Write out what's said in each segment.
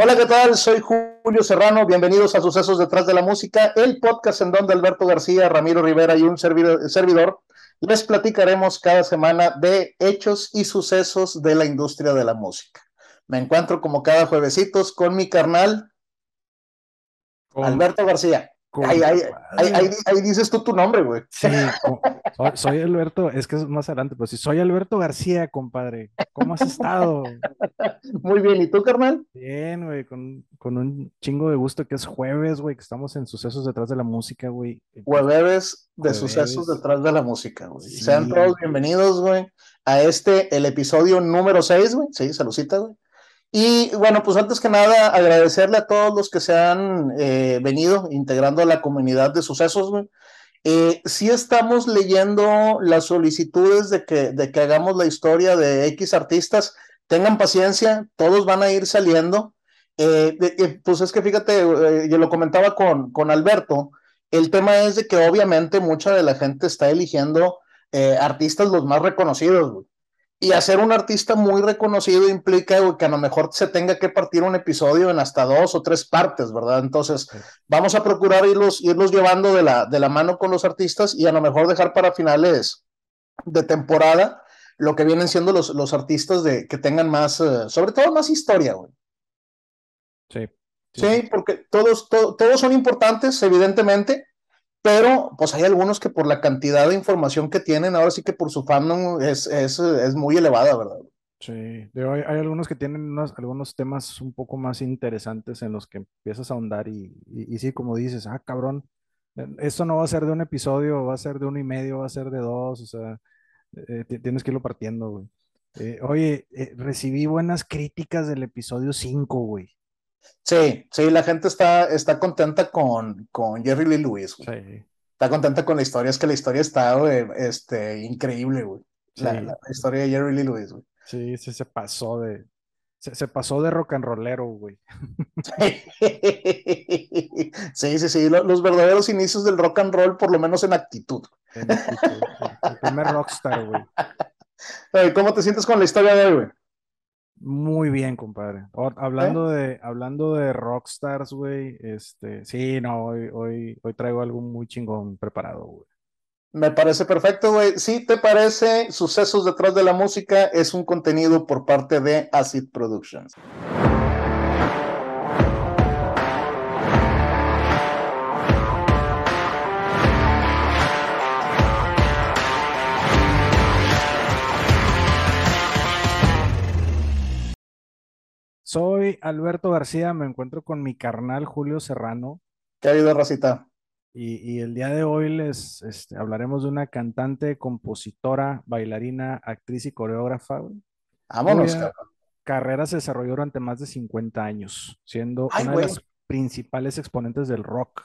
Hola, ¿qué tal? Soy Julio Serrano. Bienvenidos a Sucesos detrás de la música, el podcast en donde Alberto García, Ramiro Rivera y un servidor, les platicaremos cada semana de hechos y sucesos de la industria de la música. Me encuentro como cada juevesitos con mi carnal, Alberto García. Ahí, dices tú tu nombre, güey. Sí, soy, Alberto, es que es más adelante, pues sí, soy Alberto García, compadre. ¿Cómo has estado? Muy bien, ¿y tú, carnal? Bien, güey, con, un chingo de gusto que es jueves, güey, que estamos en sucesos detrás de la música, güey. Jueves de sucesos detrás de la música, güey. Sean todos bienvenidos, güey, a este, el episodio número 6, güey. Sí, saludcita, güey. Y bueno, pues antes que nada, agradecerle a todos los que se han eh, venido integrando a la comunidad de sucesos. Eh, sí estamos leyendo las solicitudes de que, de que hagamos la historia de X artistas. Tengan paciencia, todos van a ir saliendo. Eh, pues es que fíjate, yo lo comentaba con, con Alberto, el tema es de que obviamente mucha de la gente está eligiendo artistas los más reconocidos. Güey. Y hacer un artista muy reconocido implica que a lo mejor se tenga que partir un episodio en hasta dos o tres partes, ¿verdad? Entonces, vamos a procurar irlos, irlos llevando de la, de la mano con los artistas y a lo mejor dejar para finales de temporada lo que vienen siendo los, los artistas de, que tengan más, eh, sobre todo más historia, güey. Sí. Sí, porque todos, todos son importantes, evidentemente, pero pues hay algunos que por la cantidad de información que tienen, ahora sí que por su fandom es, es, es muy elevada, ¿verdad? Sí, hay, hay, algunos que tienen unos, algunos temas un poco más interesantes en los que empiezas a ahondar y, y, sí, como dices, ah, cabrón, eh, esto no va a ser de un episodio, va a ser de uno y medio, va a ser de dos, o sea, eh, tienes que irlo partiendo, güey. Eh, oye, recibí buenas críticas del episodio 5, güey. Sí, sí, la gente está, está contenta con, con Jerry Lee Lewis, güey. Está contenta con la historia, es que la historia está, este, increíble, güey. La, historia de Jerry Lee Lewis, güey. Sí, sí, se pasó de, se, pasó de rock and rollero, güey. Sí, sí, sí, los, verdaderos inicios del rock and roll, por lo menos en actitud. En actitud, el primer rockstar, güey. ¿Cómo te sientes con la historia de hoy, güey? Muy bien, compadre. hablando de, hablando de rockstars, güey, este, sí, no, hoy, hoy, hoy traigo algo muy chingón preparado, güey. Me parece perfecto, güey. Si te parece, Sucesos detrás de la música es un contenido por parte de Acid Productions. Soy Alberto García, me encuentro con mi carnal Julio Serrano. ¿Qué ha habido, Racita? Y, el día de hoy les este, hablaremos de una cantante, compositora, bailarina, actriz y coreógrafa. Vámonos, Carrera se desarrolló durante más de 50 años, siendo una de las principales exponentes del rock.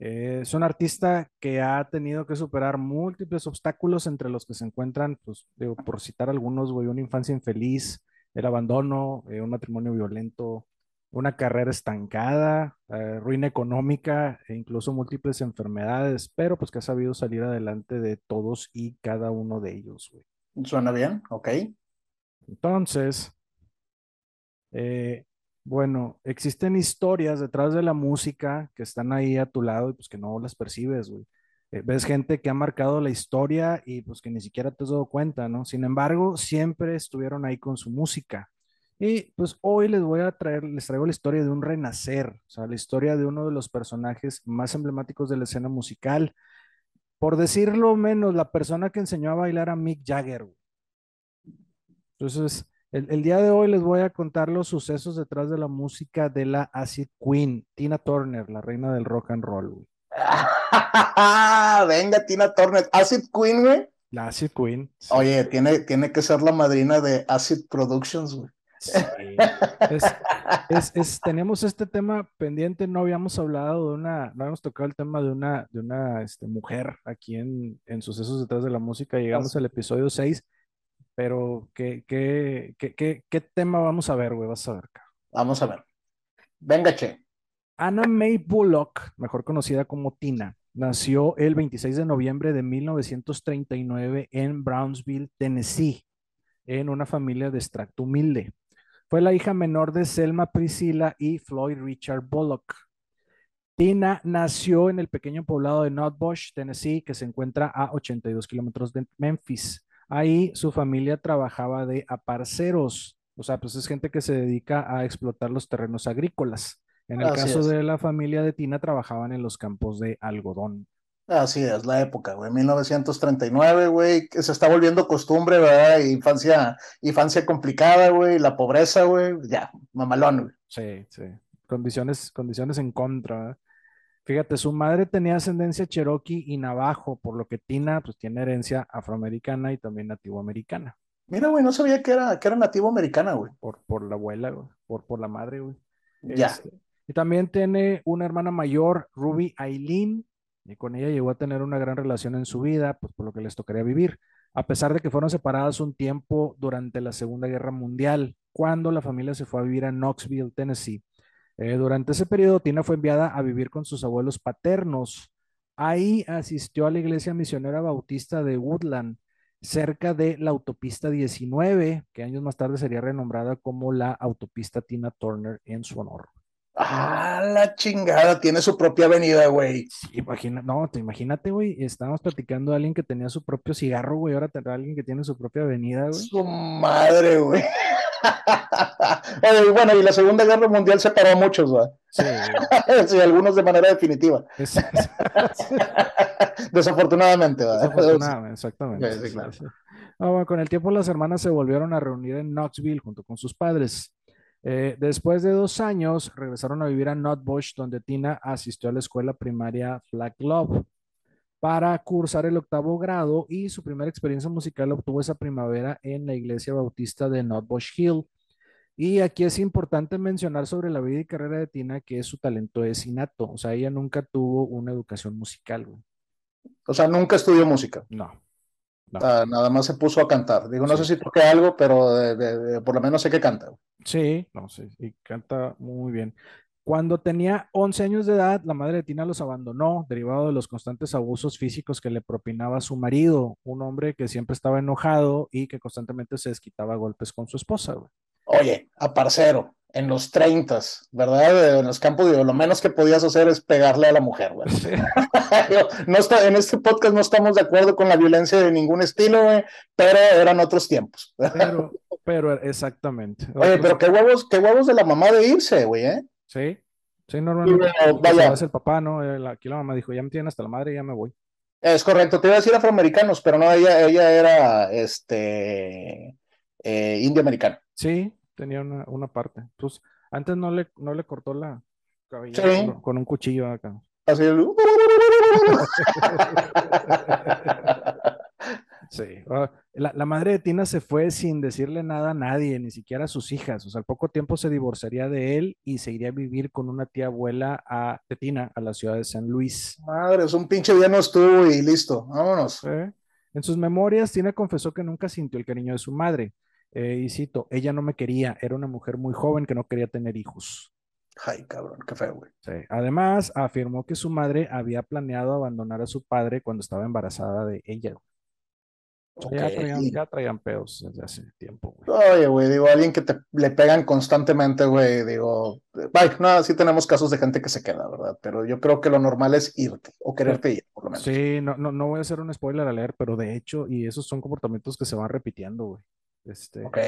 Eh, es una artista que ha tenido que superar múltiples obstáculos entre los que se encuentran, pues, digo, por citar algunos, güey, una infancia infeliz, el abandono, eh, un matrimonio violento, una carrera estancada, eh, ruina económica e incluso múltiples enfermedades, pero pues que ha sabido salir adelante de todos y cada uno de ellos, güey. Suena bien, ok. Entonces, eh, bueno, existen historias detrás de la música que están ahí a tu lado y pues que no las percibes, güey. Eh, ves gente que ha marcado la historia y pues que ni siquiera te has dado cuenta, ¿no? Sin embargo, siempre estuvieron ahí con su música. Y pues hoy les voy a traer, les traigo la historia de un renacer, o sea, la historia de uno de los personajes más emblemáticos de la escena musical. Por decirlo menos, la persona que enseñó a bailar a Mick Jagger. Entonces, el, el, día de hoy les voy a contar los sucesos detrás de la música de la Acid Queen, Tina Turner, la reina del rock and roll. Venga, Tina Turner. Acid Queen, güey. La Acid Queen. Oye, tiene, tiene que ser la madrina de Acid Productions, güey. Sí. Es, tenemos este tema pendiente, no habíamos hablado de una, no habíamos tocado el tema de una, de una este, mujer aquí en, en Sucesos detrás de la música, llegamos al episodio 6, pero ¿qué, qué, qué, qué, tema vamos a ver, güey? Vas a ver. Vamos a ver. Venga, che. Anna May Bullock, mejor conocida como Tina, nació el 26 de noviembre de 1939 en Brownsville, Tennessee, en una familia de extracto humilde. Fue la hija menor de Selma Priscilla y Floyd Richard Bullock. Tina nació en el pequeño poblado de Nutbush, Tennessee, que se encuentra a 82 kilómetros de Memphis. Ahí su familia trabajaba de aparceros, o sea, pues es gente que se dedica a explotar los terrenos agrícolas. En el caso de la familia de Tina, trabajaban en los campos de algodón. Así es, la época, güey, 1939, güey, que se está volviendo costumbre, ¿verdad? Infancia, infancia complicada, güey, la pobreza, güey, ya, mamalón, güey. Sí, sí, condiciones, condiciones en contra, Fíjate, su madre tenía ascendencia cherokee y navajo, por lo que Tina pues tiene herencia afroamericana y también nativoamericana. Mira, güey, no sabía que era, que era nativo americana, güey. Por, por la abuela, güey, por, por la madre, güey. Ya. Este, y también tiene una hermana mayor, Ruby Aileen, y con ella llegó a tener una gran relación en su vida, pues por lo que les tocaría vivir, a pesar de que fueron separadas un tiempo durante la Segunda Guerra Mundial, cuando la familia se fue a vivir a Knoxville, Tennessee. Eh, durante ese periodo, Tina fue enviada a vivir con sus abuelos paternos. Ahí asistió a la iglesia misionera bautista de Woodland, cerca de la autopista 19, que años más tarde sería renombrada como la autopista Tina Turner en su honor. Ah, la chingada, tiene su propia avenida, güey. imagina, no, te imagínate, güey. Estábamos platicando de alguien que tenía su propio cigarro, güey. Ahora tendrá alguien que tiene su propia avenida, güey. Su madre, güey. bueno, y la Segunda Guerra Mundial separó a muchos, ¿verdad? Sí. sí, algunos de manera definitiva. Desafortunadamente, ¿verdad? Desafortunadamente, exactamente. Sí, claro. bueno, con el tiempo las hermanas se volvieron a reunir en Knoxville junto con sus padres. Eh, después de dos años, regresaron a vivir a Nutbush, donde Tina asistió a la escuela primaria Flag Love para cursar el octavo grado y su primera experiencia musical obtuvo esa primavera en la iglesia bautista de Nutbush Hill. Y aquí es importante mencionar sobre la vida y carrera de Tina que su talento es innato, o sea, ella nunca tuvo una educación musical. O sea, nunca estudió música. No. Ah, nada más se puso a cantar. Digo, no sé si toque algo, pero por lo menos sé que canta. Sí, no sé, y canta muy bien. Cuando tenía 11 años de edad, la madre de Tina los abandonó, derivado de los constantes abusos físicos que le propinaba su marido, un hombre que siempre estaba enojado y que constantemente se desquitaba golpes con su esposa. Oye, a parcero, en los 30, ¿verdad? En los campos, lo menos que podías hacer es pegarle a la mujer, güey. no está, en este podcast no estamos de acuerdo con la violencia de ningún estilo, güey, pero eran otros tiempos. pero, pero exactamente. Oye, pero qué huevos, qué huevos de la mamá de irse, güey, ¿eh? Sí, sí, normalmente. vaya. el papá, ¿no? Aquí la mamá dijo, ya me tienen hasta la madre, ya me voy. Es correcto, te iba a decir afroamericanos, pero no, ella, ella era este eh, indio americana. Sí, tenía una, una parte. Pues antes no le, no le cortó la cabellera con, un cuchillo acá. Así es. sí. La, la, madre de Tina se fue sin decirle nada a nadie, ni siquiera a sus hijas. O sea, al poco tiempo se divorciaría de él y se iría a vivir con una tía abuela a, de Tina a la ciudad de San Luis. Madre, es un pinche día no estuvo y listo. Vámonos. En sus memorias, Tina confesó que nunca sintió el cariño de su madre eh, y cito, ella no me quería, era una mujer muy joven que no quería tener hijos. Ay, cabrón, qué feo, güey. Sí. Además, afirmó que su madre había planeado abandonar a su padre cuando estaba embarazada de ella. Ya, traían, peos desde hace tiempo, güey. Oye, güey, digo, alguien que te, le pegan constantemente, güey, digo, bye, no, sí tenemos casos de gente que se queda, ¿verdad? Pero yo creo que lo normal es irte o quererte ir, por lo menos. Sí, no, no, no voy a hacer un spoiler a leer, pero de hecho, y esos son comportamientos que se van repitiendo, güey. Este, ok.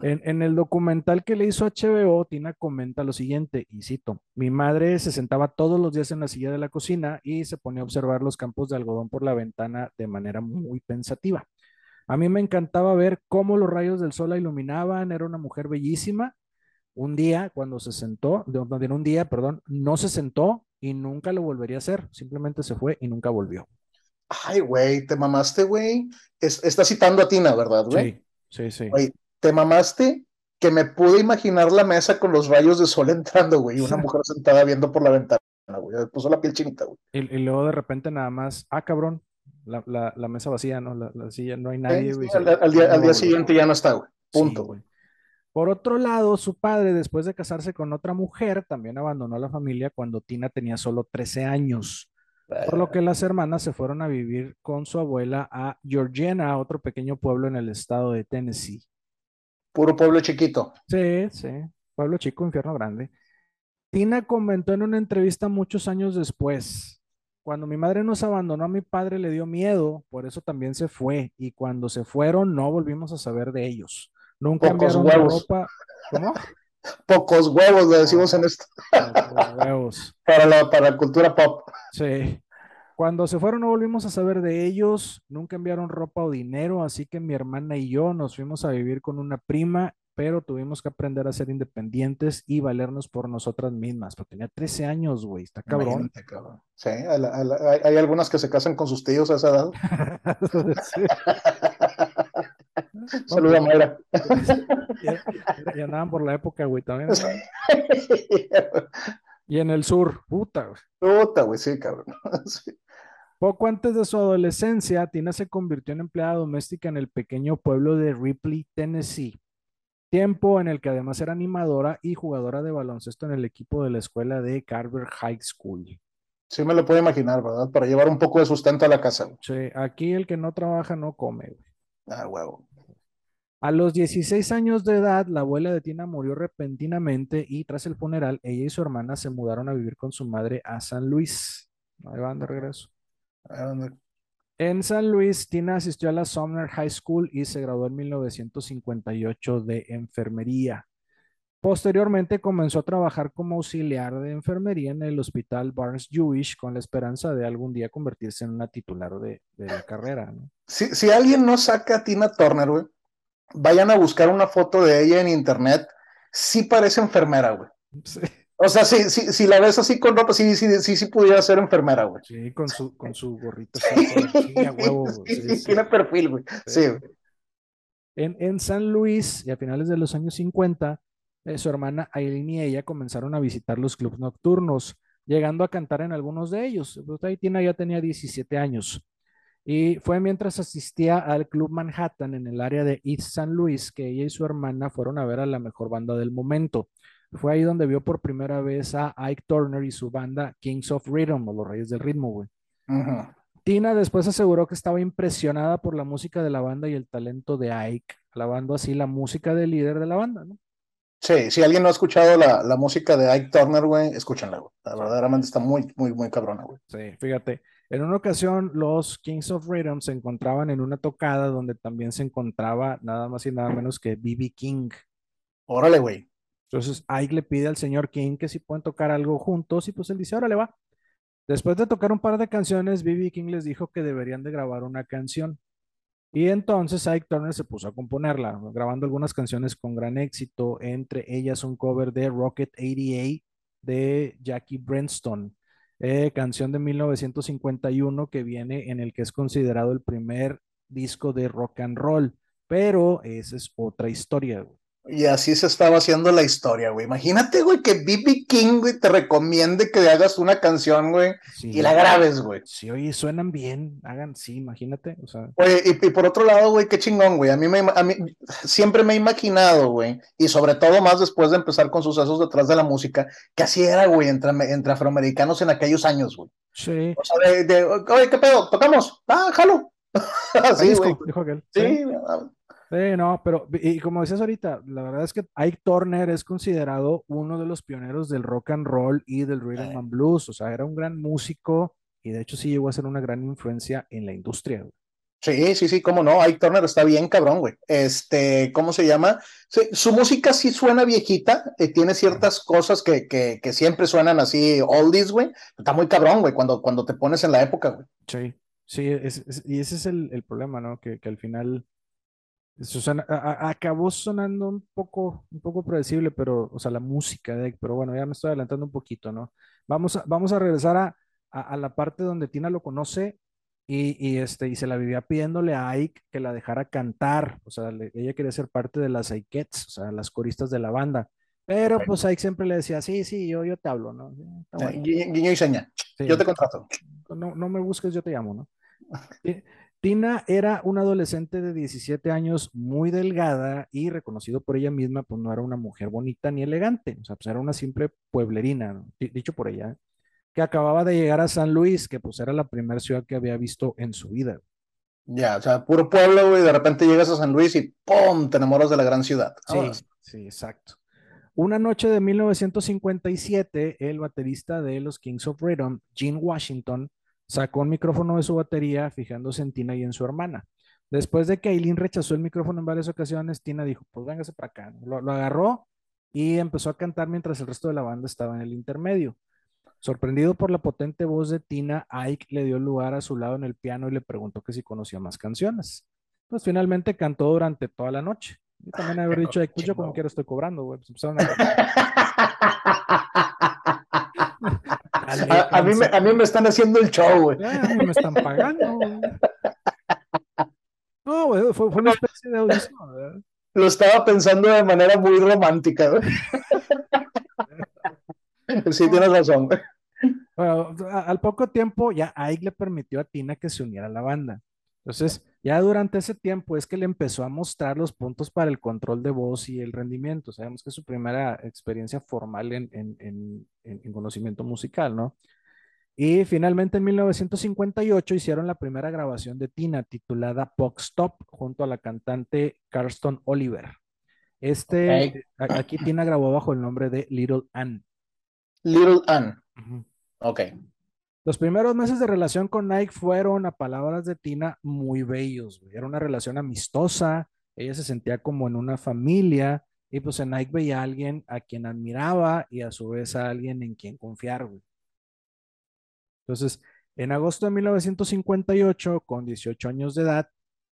En, el documental que le hizo HBO, Tina comenta lo siguiente, y cito, mi madre se sentaba todos los días en la silla de la cocina y se ponía a observar los campos de algodón por la ventana de manera muy pensativa. A mí me encantaba ver cómo los rayos del sol la iluminaban, era una mujer bellísima. Un día, cuando se sentó, en un día, perdón, no se sentó y nunca lo volvería a hacer, simplemente se fue y nunca volvió. Ay, güey, te mamaste, güey. está citando a Tina, ¿verdad, güey? Sí, sí. Güey, te mamaste que me pude imaginar la mesa con los rayos de sol entrando, güey, y una mujer sentada viendo por la ventana, güey. Me puso la piel chinita, güey. Y, luego de repente nada más, ah, cabrón, la, la, mesa vacía, ¿no? La, silla, no hay nadie, güey. al, día, al día siguiente ya no está, güey. Punto, güey. Por otro lado, su padre, después de casarse con otra mujer, también abandonó la familia cuando Tina tenía solo 13 años. Por lo que las hermanas se fueron a vivir con su abuela a Georgiana, otro pequeño pueblo en el estado de Tennessee. Puro pueblo chiquito. Sí, sí, pueblo chico, infierno grande. Tina comentó en una entrevista muchos años después, cuando mi madre nos abandonó a mi padre le dio miedo, por eso también se fue, y cuando se fueron no volvimos a saber de ellos. Nunca Pocos enviaron huevos. ropa. ¿Cómo? Pocos huevos, le decimos en esto. Pocos huevos. Para la, para la cultura pop. Sí. Cuando se fueron no volvimos a saber de ellos, nunca enviaron ropa o dinero, así que mi hermana y yo nos fuimos a vivir con una prima, pero tuvimos que aprender a ser independientes y valernos por nosotras mismas. Pero tenía 13 años, güey, está cabrón. Cabrón. Sí, a la- a la- hay, hay algunas que se casan con sus tíos a esa edad. Sí. Saluda, Mayra. Ya, ya andaban por la época, güey, también. Y en el sur, puta, güey. Puta, güey, sí, cabrón. Sí. Poco antes de su adolescencia, Tina se convirtió en empleada doméstica en el pequeño pueblo de Ripley, Tennessee. Tiempo en el que además era animadora y jugadora de baloncesto en el equipo de la escuela de Carver High School. Sí me lo puedo imaginar, ¿verdad? Para llevar un poco de sustento a la casa. güey. Sí, aquí el que no trabaja no come. güey. Ah, huevo. A los 16 años de edad, la abuela de Tina murió repentinamente y tras el funeral, ella y su hermana se mudaron a vivir con su madre a San Luis. Ahí van de regreso. Ah, En San Luis, Tina asistió a la Sumner High School y se graduó en 1958 de enfermería. Posteriormente comenzó a trabajar como auxiliar de enfermería en el hospital Barnes Jewish con la esperanza de algún día convertirse en una titular de, de la carrera. ¿no? Si, si alguien no saca a Tina Turner, güey, vayan a buscar una foto de ella en internet. Sí parece enfermera, güey. Sí, O sea, si, si, si la ves así con ropa, sí, sí, sí, sí pudiera ser enfermera, güey. sí, con su, con su gorrito. tiene perfil, güey. Sí, güey. En, en San Luis, y a finales de los años 50, eh, su hermana Aileen y ella comenzaron a visitar los clubes nocturnos, llegando a cantar en algunos de ellos. Pues ahí Tina ya tenía 17 años. Y fue mientras asistía al Club Manhattan en el área de East San Luis que ella y su hermana fueron a ver a la mejor banda del momento. Fue ahí donde vio por primera vez a Ike Turner y su banda Kings of Rhythm, o los Reyes del Ritmo, güey. Tina después aseguró que estaba impresionada por la música de la banda y el talento de Ike, alabando así la música del líder de la banda, ¿no? Sí, si alguien no ha escuchado la, la música de Ike Turner, güey, escúchenla, güey. La verdaderamente está muy, muy, muy cabrona, güey. Sí, fíjate. En una ocasión, los Kings of Rhythm se encontraban en una tocada donde también se encontraba nada más y nada menos que B.B. King. Órale, güey. Entonces, Ike le pide al señor King que si pueden tocar algo juntos y pues él dice, órale, va. Después de tocar un par de canciones, B.B. King les dijo que deberían de grabar una canción. Y entonces Ike Turner se puso a componerla, grabando algunas canciones con gran éxito, entre ellas un cover de Rocket 88 de Jackie Brenston, eh, canción de 1951 que viene en el que es considerado el primer disco de rock and roll, pero esa es otra historia. güey. Y así se estaba haciendo la historia, güey. Imagínate, güey, que B.B. King, güey, te recomiende que hagas una canción, güey, Sí, y la grabes, güey. sí, oye, suenan bien, hagan, sí, imagínate, o sea, Oye, y, y por otro lado, güey, qué chingón, güey. A mí, me, a mí siempre me he imaginado, güey, y sobre todo más después de empezar con sucesos detrás de la música, que así era, güey, entre, entre afroamericanos en aquellos años, güey. sí, O sea, de, de, oye, ¿qué pedo? ¿Tocamos? Ah, jalo. Así, güey. dijo aquel. Sí, Sí, no, pero y como decías ahorita, la verdad es que Ike Turner es considerado uno de los pioneros del rock and roll y del rhythm Sí. and blues, o sea, era un gran músico y de hecho sí llegó a ser una gran influencia en la industria. güey. Sí, sí, sí, cómo no, Ike Turner está bien cabrón, güey. Este, ¿cómo se llama? Sí, su música sí suena viejita, eh, tiene ciertas cosas que, que, que siempre suenan así oldies, güey. Está muy cabrón, güey, cuando, cuando te pones en la época, güey. Sí, sí, es- es- y ese es el, el problema, ¿no? Que, que al final eso suena- a- a- acabó sonando un poco, un poco predecible, pero, o sea, la música de pero bueno, ya me estoy adelantando un poquito, ¿no? Vamos a, vamos a regresar a, a, la parte donde Tina lo conoce y, y, este, y se la vivía pidiéndole a Ike que la dejara cantar, o sea, le- ella quería ser parte de las Ikettes, o sea, las coristas de la banda. Pero Ok. pues Ike siempre le decía, sí, sí, yo, yo te hablo, ¿no? Bueno. Guiño y seña. Sí Yo te contrato. no, no me busques, yo te llamo, ¿no? Ti- Tina era una adolescente de 17 años muy delgada y reconocido por ella misma, pues no era una mujer bonita ni elegante, o sea, pues era una simple pueblerina, dicho por ella, que acababa de llegar a San Luis, que pues era la primera ciudad que había visto en su vida. Ya, o sea, puro pueblo, güey, de repente llegas a San Luis y ¡pum! te enamoras de la gran ciudad. Sí, sí, exacto. Una noche de 1957, el baterista de los Kings of Rhythm, Gene Washington, sacó un micrófono de su batería fijándose en Tina y en su hermana. Después de que Aileen rechazó el micrófono en varias ocasiones, Tina dijo, pues véngase para acá. Lo, lo agarró y empezó a cantar mientras el resto de la banda estaba en el intermedio. Sorprendido por la potente voz de Tina, Ike le dio lugar a su lado en el piano y le preguntó que si conocía más canciones. Pues finalmente cantó durante toda la noche. Y también haber dicho, pues yo como quiero estoy cobrando, güey. Pues a, mí me, a, mí me, están haciendo el show, güey. Ah, a mí me están pagando, güey. No, güey, fue, fue, una especie de audición, ¿verdad? Lo estaba pensando de manera muy romántica, güey. Sí, tienes razón. Bueno, al poco tiempo ya Ike le permitió a Tina que se uniera a la banda. Entonces, ya durante ese tiempo es que le empezó a mostrar los puntos para el control de voz y el rendimiento. Sabemos que es su primera experiencia formal en, en, en, conocimiento musical, ¿no? Y finalmente en 1958 hicieron la primera grabación de Tina titulada Pop Stop junto a la cantante Carston Oliver. Este, aquí Tina grabó bajo el nombre de Little Ann. Little Ann. Ok. Los primeros meses de relación con Nike fueron, a palabras de Tina, muy bellos. Era una relación amistosa, ella se sentía como en una familia y pues en Nike veía a alguien a quien admiraba y a su vez a alguien en quien confiar. Entonces, en agosto de 1958, con 18 años de edad,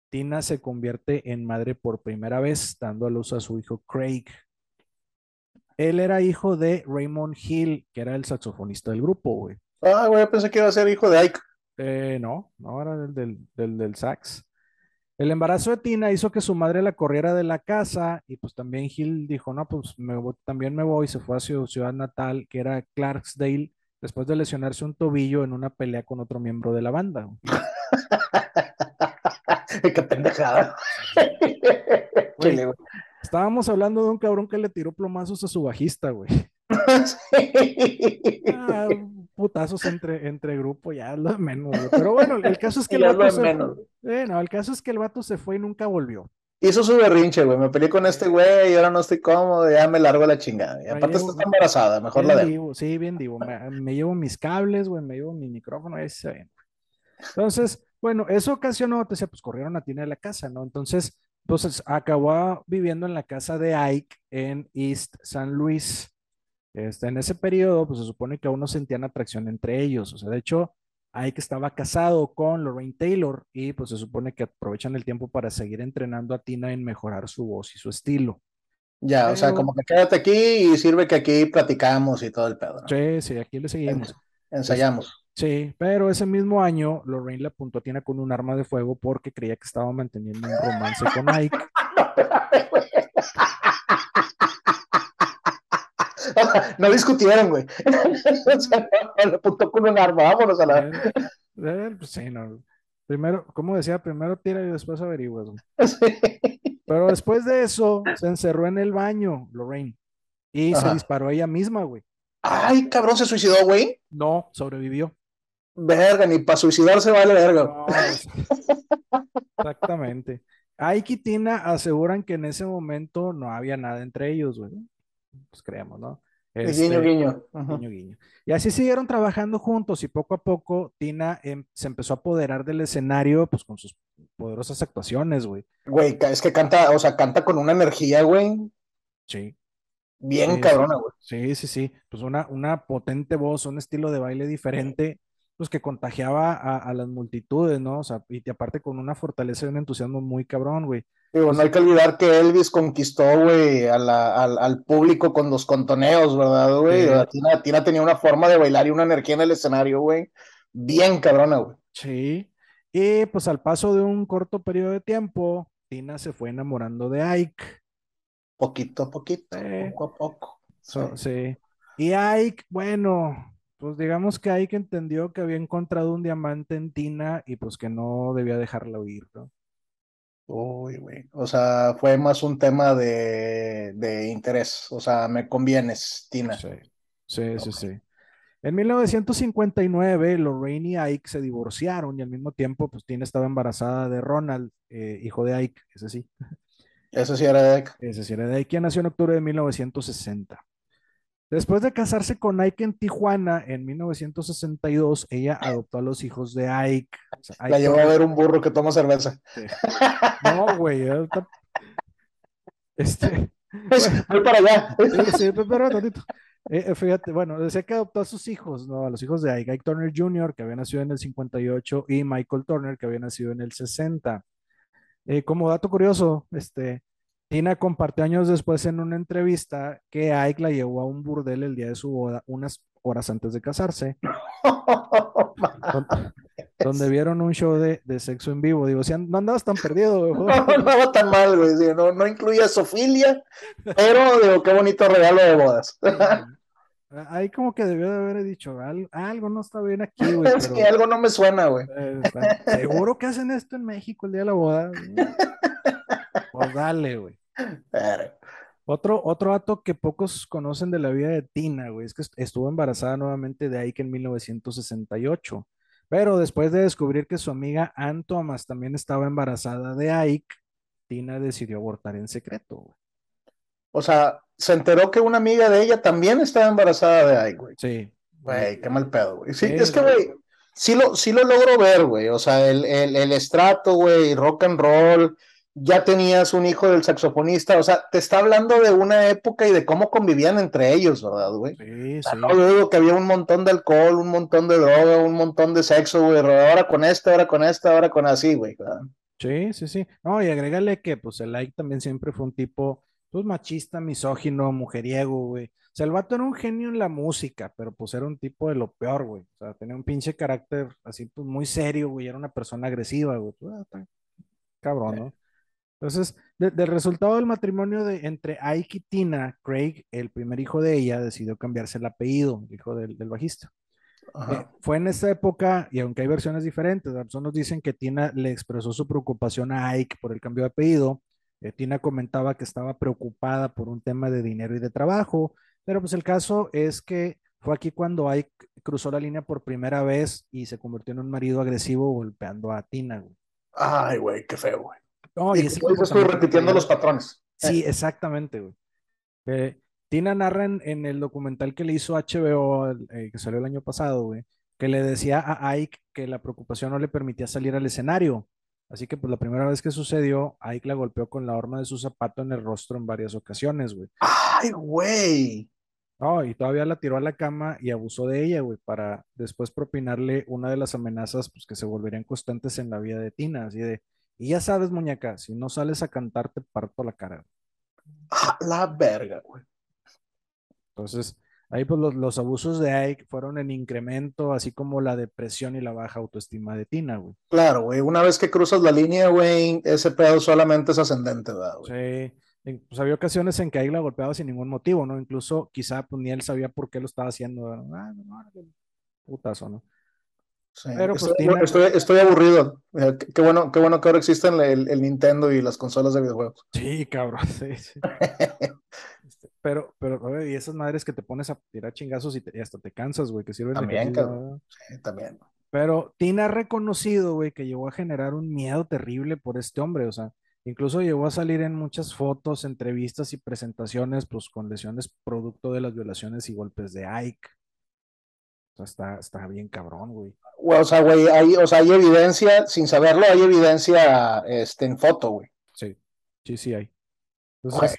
Tina se convierte en madre por primera vez, dando a luz a su hijo Craig. Él era hijo de Raymond Hill, que era el saxofonista del grupo, güey. Ah, güey, pensé que iba a ser hijo de Ike. Eh, no, no era del, del, sax. El embarazo de Tina hizo que su madre la corriera de la casa y pues también Hill dijo, no, pues me también me voy, se fue a su ciudad natal, que era Clarksdale, después de lesionarse un tobillo en una pelea con otro miembro de la banda. Qué pendejada. Estábamos hablando de un cabrón que le tiró plomazos a su bajista, güey. Ah, putazos entre, entre grupo, ya es lo menos. Pero bueno, el caso es que el vato se fue. el caso es que el vato se fue y nunca volvió. Hizo su berrinche, güey. Me peleé con este güey y ahora no estoy cómodo, ya me largo la chingada. Y aparte estás embarazada, mejor la dejo. sí, bien digo. Me, llevo mis cables, güey, me llevo mi micrófono, ahí se ven. Entonces, bueno, eso ocasionó, te decía, pues corrieron a Tina de la casa, ¿no? Entonces, entonces acabó viviendo en la casa de Ike en East San Luis. Este, en ese periodo, pues se supone que aún no sentían atracción entre ellos. O sea, de hecho, Ike estaba casado con Lorraine Taylor y pues se supone que aprovechan el tiempo para seguir entrenando a Tina en mejorar su voz y su estilo. Ya, o sea, como que quédate aquí y sirve que aquí platicamos y todo el pedo. Sí, sí, aquí le seguimos. Ensayamos. Sí, pero ese mismo año Lorraine le apuntó a Tina con un arma de fuego porque creía que estaba manteniendo un romance con Ike. no discutieron, güey. le apuntó con un arma, vámonos a la. Eh, eh, pues sí, no. Primero, como decía, primero tira y después averiguas, güey. Pero después de eso, se encerró en el baño, Lorraine, y se disparó ella misma, güey. Ay, cabrón, se suicidó, güey. No, sobrevivió. Verga, ni para suicidarse vale verga. exactamente. Ike y Tina aseguran que en ese momento no había nada entre ellos, güey. Pues creemos, ¿no? guiño, este, guiño. guiño, guiño. Y así siguieron trabajando juntos y poco a poco Tina em, se empezó a apoderar del escenario, pues con sus poderosas actuaciones, güey. Güey, es que canta, o sea, canta con una energía, güey. Sí. Bien cabrona, güey. Sí, sí, sí. Pues una, una potente voz, un estilo de baile diferente pues que contagiaba a, las multitudes, ¿no? O sea, y aparte con una fortaleza y un entusiasmo muy cabrón, güey. Digo, no hay que olvidar que Elvis conquistó, güey, al, público con los contoneos, ¿verdad, güey? Tina, Tina, tenía una forma de bailar y una energía en el escenario, güey, bien cabrona, güey. Sí, y pues al paso de un corto periodo de tiempo, Tina se fue enamorando de Ike. Poquito a poquito, poco a poco. sí. Y Ike, bueno, pues digamos que que entendió que había encontrado un diamante en Tina y pues que no debía dejarla huir, ¿no? Uy, güey. O sea, fue más un tema de, interés. O sea, me convienes, Tina. Sí, sí, sí, sí. En 1959, Lorraine y Ike se divorciaron y al mismo tiempo, pues Tina estaba embarazada de Ronald, eh, hijo de Ike, ese sí. Ese sí era de Ike. Ese sí era de Ike, quien nació en octubre de 1960. Después de casarse con Ike en Tijuana en 1962, ella adoptó a los hijos de Ike. La llevó a ver un burro que toma cerveza. No, güey. Este. Voy para allá. Sí, pero eh, eh, fíjate, bueno, decía que adoptó a sus hijos, ¿no? A los hijos de Ike, Ike Turner Jr., que había nacido en el 58, y Michael Turner, que había nacido en el 60. Eh, como dato curioso, este, Tina compartió años después en una entrevista que Ike la llevó a un burdel el día de su boda, unas horas antes de casarse, donde, vieron un show de, sexo en vivo. Digo, si no andabas tan perdido, No, no andaba tan mal, güey. No, no incluía sofilia, pero digo, qué bonito regalo de bodas. Ahí como que debió de haber dicho, algo, no está bien aquí, güey. Es que algo no me suena, güey. Eh, seguro que hacen esto en México el día de la boda. Pues dale, güey. Otro, otro dato que pocos conocen de la vida de Tina, güey, es que estuvo embarazada nuevamente de Ike en 1968. Pero después de descubrir que su amiga Ann Thomas también estaba embarazada de Ike, Tina decidió abortar en secreto, güey. O sea, se enteró que una amiga de ella también estaba embarazada de Ike, güey. Sí. Güey, qué mal pedo, güey. Sí, es que, güey, sí lo, sí lo logro ver, güey. O sea, el, el, el estrato, güey, rock and roll, ya tenías un hijo del saxofonista, o sea, te está hablando de una época y de cómo convivían entre ellos, ¿verdad, güey? Sí, sí. No que había un montón de alcohol, un montón de droga, un montón de sexo, güey, ahora con esta, ahora con esta, ahora con así, güey, ¿verdad? Sí, sí, sí. No, y agrégale que, pues, el like también siempre fue un tipo, pues, machista, misógino, mujeriego, güey. O sea, el vato era un genio en la música, pero pues era un tipo de lo peor, güey. O sea, tenía un pinche carácter así, pues, muy serio, güey. Era una persona agresiva, güey. Ah, cabrón, ¿no? Entonces, del resultado del matrimonio de, entre Ike y Tina, Craig, el primer hijo de ella, decidió cambiarse el apellido, hijo del, bajista. Eh, fue en esta época, y aunque hay versiones diferentes, nos dicen que Tina le expresó su preocupación a Ike por el cambio de apellido. Eh, Tina comentaba que estaba preocupada por un tema de dinero y de trabajo, pero pues el caso es que fue aquí cuando Ike cruzó la línea por primera vez y se convirtió en un marido agresivo golpeando a Tina. Ay, güey, qué feo, güey. No, y, estoy repitiendo los patrones. Sí, exactamente, güey. Eh, Tina narra en, el documental que le hizo HBO, eh, que salió el año pasado, güey, que le decía a Ike que la preocupación no le permitía salir al escenario. Así que, pues, la primera vez que sucedió, Ike la golpeó con la horma de su zapato en el rostro en varias ocasiones, güey. ¡Ay, güey! No, y todavía la tiró a la cama y abusó de ella, güey, para después propinarle una de las amenazas, pues, que se volverían constantes en la vida de Tina, así de, y ya sabes, muñeca, si no sales a cantar, te parto la cara. la verga, güey. Entonces, ahí pues los, abusos de Ike fueron en incremento, así como la depresión y la baja autoestima de Tina, güey. Claro, güey. Una vez que cruzas la línea, güey, ese pedo solamente es ascendente, ¿verdad, güey? Sí. Pues había ocasiones en que Ike la golpeaba sin ningún motivo, ¿no? Incluso quizá pues, ni él sabía por qué lo estaba haciendo. Ah, no, putazo, ¿no? Pues, estoy, aburrido. Qué, bueno, qué bueno que ahora existen el, Nintendo y las consolas de videojuegos. Sí, cabrón, este, pero, pero, y esas madres que te pones a tirar chingazos y, hasta te cansas, güey, que sirven también, de Sí, también. Pero Tina ha reconocido, güey, que llegó a generar un miedo terrible por este hombre, o sea, incluso llegó a salir en muchas fotos, entrevistas y presentaciones, pues con lesiones producto de las violaciones y golpes de Ike. O sea, está, está bien cabrón, güey o sea, güey, hay, o sea, hay evidencia, sin saberlo, hay evidencia este, en foto, güey. Sí, sí, sí hay. Entonces,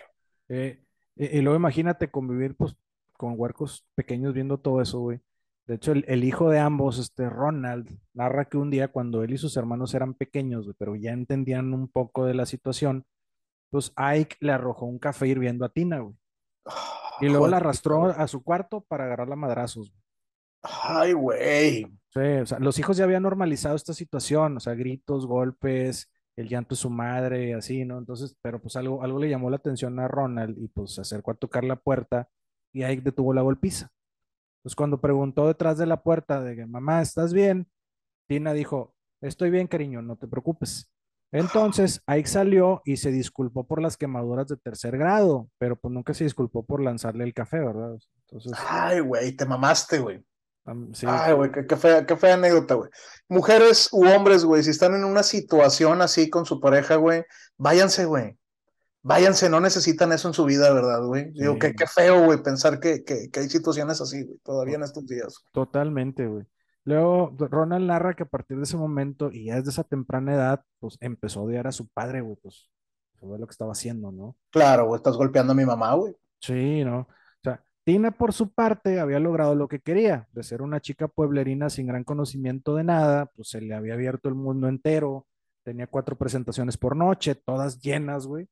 eh, y, luego imagínate convivir pues, con huercos pequeños viendo todo eso, güey. De hecho, el, hijo de ambos, este Ronald, narra que un día cuando él y sus hermanos eran pequeños, güey, pero ya entendían un poco de la situación, pues Ike le arrojó un café hirviendo a Tina, güey. Ah, y luego la arrastró a su cuarto para agarrar la madrazos. Güey. Ay, güey. Sí, o sea, los hijos ya habían normalizado esta situación, o sea, gritos, golpes, el llanto de su madre, así, ¿no? Entonces, pero pues algo, algo le llamó la atención a Ronald y pues se acercó a tocar la puerta y ahí detuvo la golpiza. Entonces, cuando preguntó detrás de la puerta de que, mamá, ¿estás bien? Tina dijo, estoy bien, cariño, no te preocupes. Entonces, Ike salió y se disculpó por las quemaduras de tercer grado, pero pues nunca se disculpó por lanzarle el café, ¿verdad? Entonces. Ay, güey, te mamaste, güey. Ay, güey, qué, fea, qué fea anécdota, güey. Mujeres u hombres, güey, si están en una situación así con su pareja, güey, váyanse, güey. Váyanse, no necesitan eso en su vida, ¿verdad, güey? Digo, qué, qué feo, güey, pensar que, que, que, hay situaciones así, güey, todavía en estos días. Totalmente, güey. Luego, Ronald narra que a partir de ese momento, y ya desde esa temprana edad, pues empezó a odiar a su padre, güey, pues fue lo que estaba haciendo, ¿no? Claro, güey, estás golpeando a mi mamá, güey. Sí, ¿no? Tina, por su parte, había logrado lo que quería, de ser una chica pueblerina sin gran conocimiento de nada, pues se le había abierto el mundo entero, tenía cuatro presentaciones por noche, todas llenas, güey,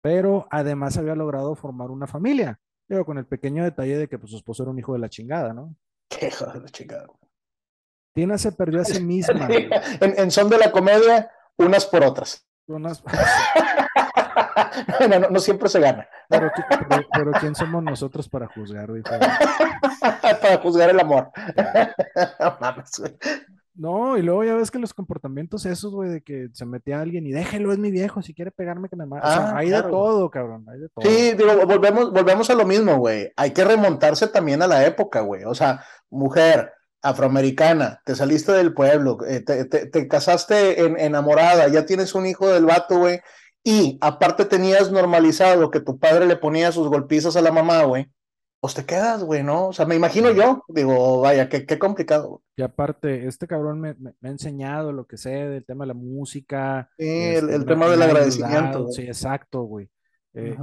pero además había logrado formar una familia, pero con el pequeño detalle de que pues, su esposo era un hijo de la chingada, ¿no? Qué hijo de la chingada. Tina se perdió a sí misma. en, en son de la comedia, unas por otras. Unas... no, no, siempre se gana. Pero, ¿quién somos nosotros para juzgar, para juzgar el amor. no, y luego ya ves que los comportamientos esos, güey, de que se metía alguien y déjelo, es mi viejo, si quiere pegarme que me mate. Ah, hay de todo, cabrón, hay de todo. Sí, digo, volvemos, volvemos a lo mismo, güey. Hay que remontarse también a la época, güey. O sea, mujer, afroamericana, te saliste del pueblo, eh, te, te, casaste en, enamorada, ya tienes un hijo del vato, güey, y aparte tenías normalizado que tu padre le ponía sus golpizas a la mamá, güey, pues te quedas, güey, ¿no? O sea, me imagino yo, digo, vaya, qué, qué complicado. Y aparte, este cabrón me, ha enseñado lo que sé del tema de la música. Sí, el, este, tema del agradecimiento. Sí, exacto, güey. Eh,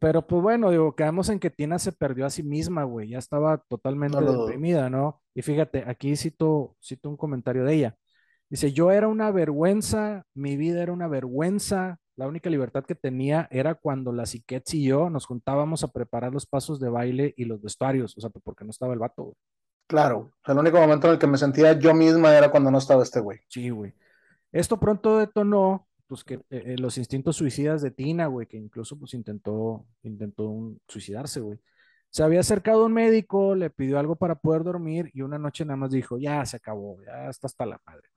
pero pues bueno, digo, quedamos en que Tina se perdió a sí misma, güey, ya estaba totalmente deprimida, ¿no? Y fíjate, aquí cito, cito un comentario de ella. Dice, yo era una vergüenza, mi vida era una vergüenza, la única libertad que tenía era cuando la Siquets y yo nos juntábamos a preparar los pasos de baile y los vestuarios, o sea, pues, porque no estaba el vato, güey. Claro, el único momento en el que me sentía yo misma era cuando no estaba este güey. Sí, güey. Esto pronto detonó, pues, que eh, eh, los instintos suicidas de Tina, güey, que incluso, pues, intentó, intentó suicidarse, güey. Se había acercado un médico, le pidió algo para poder dormir y una noche nada más dijo, ya se acabó, ya está hasta la madre.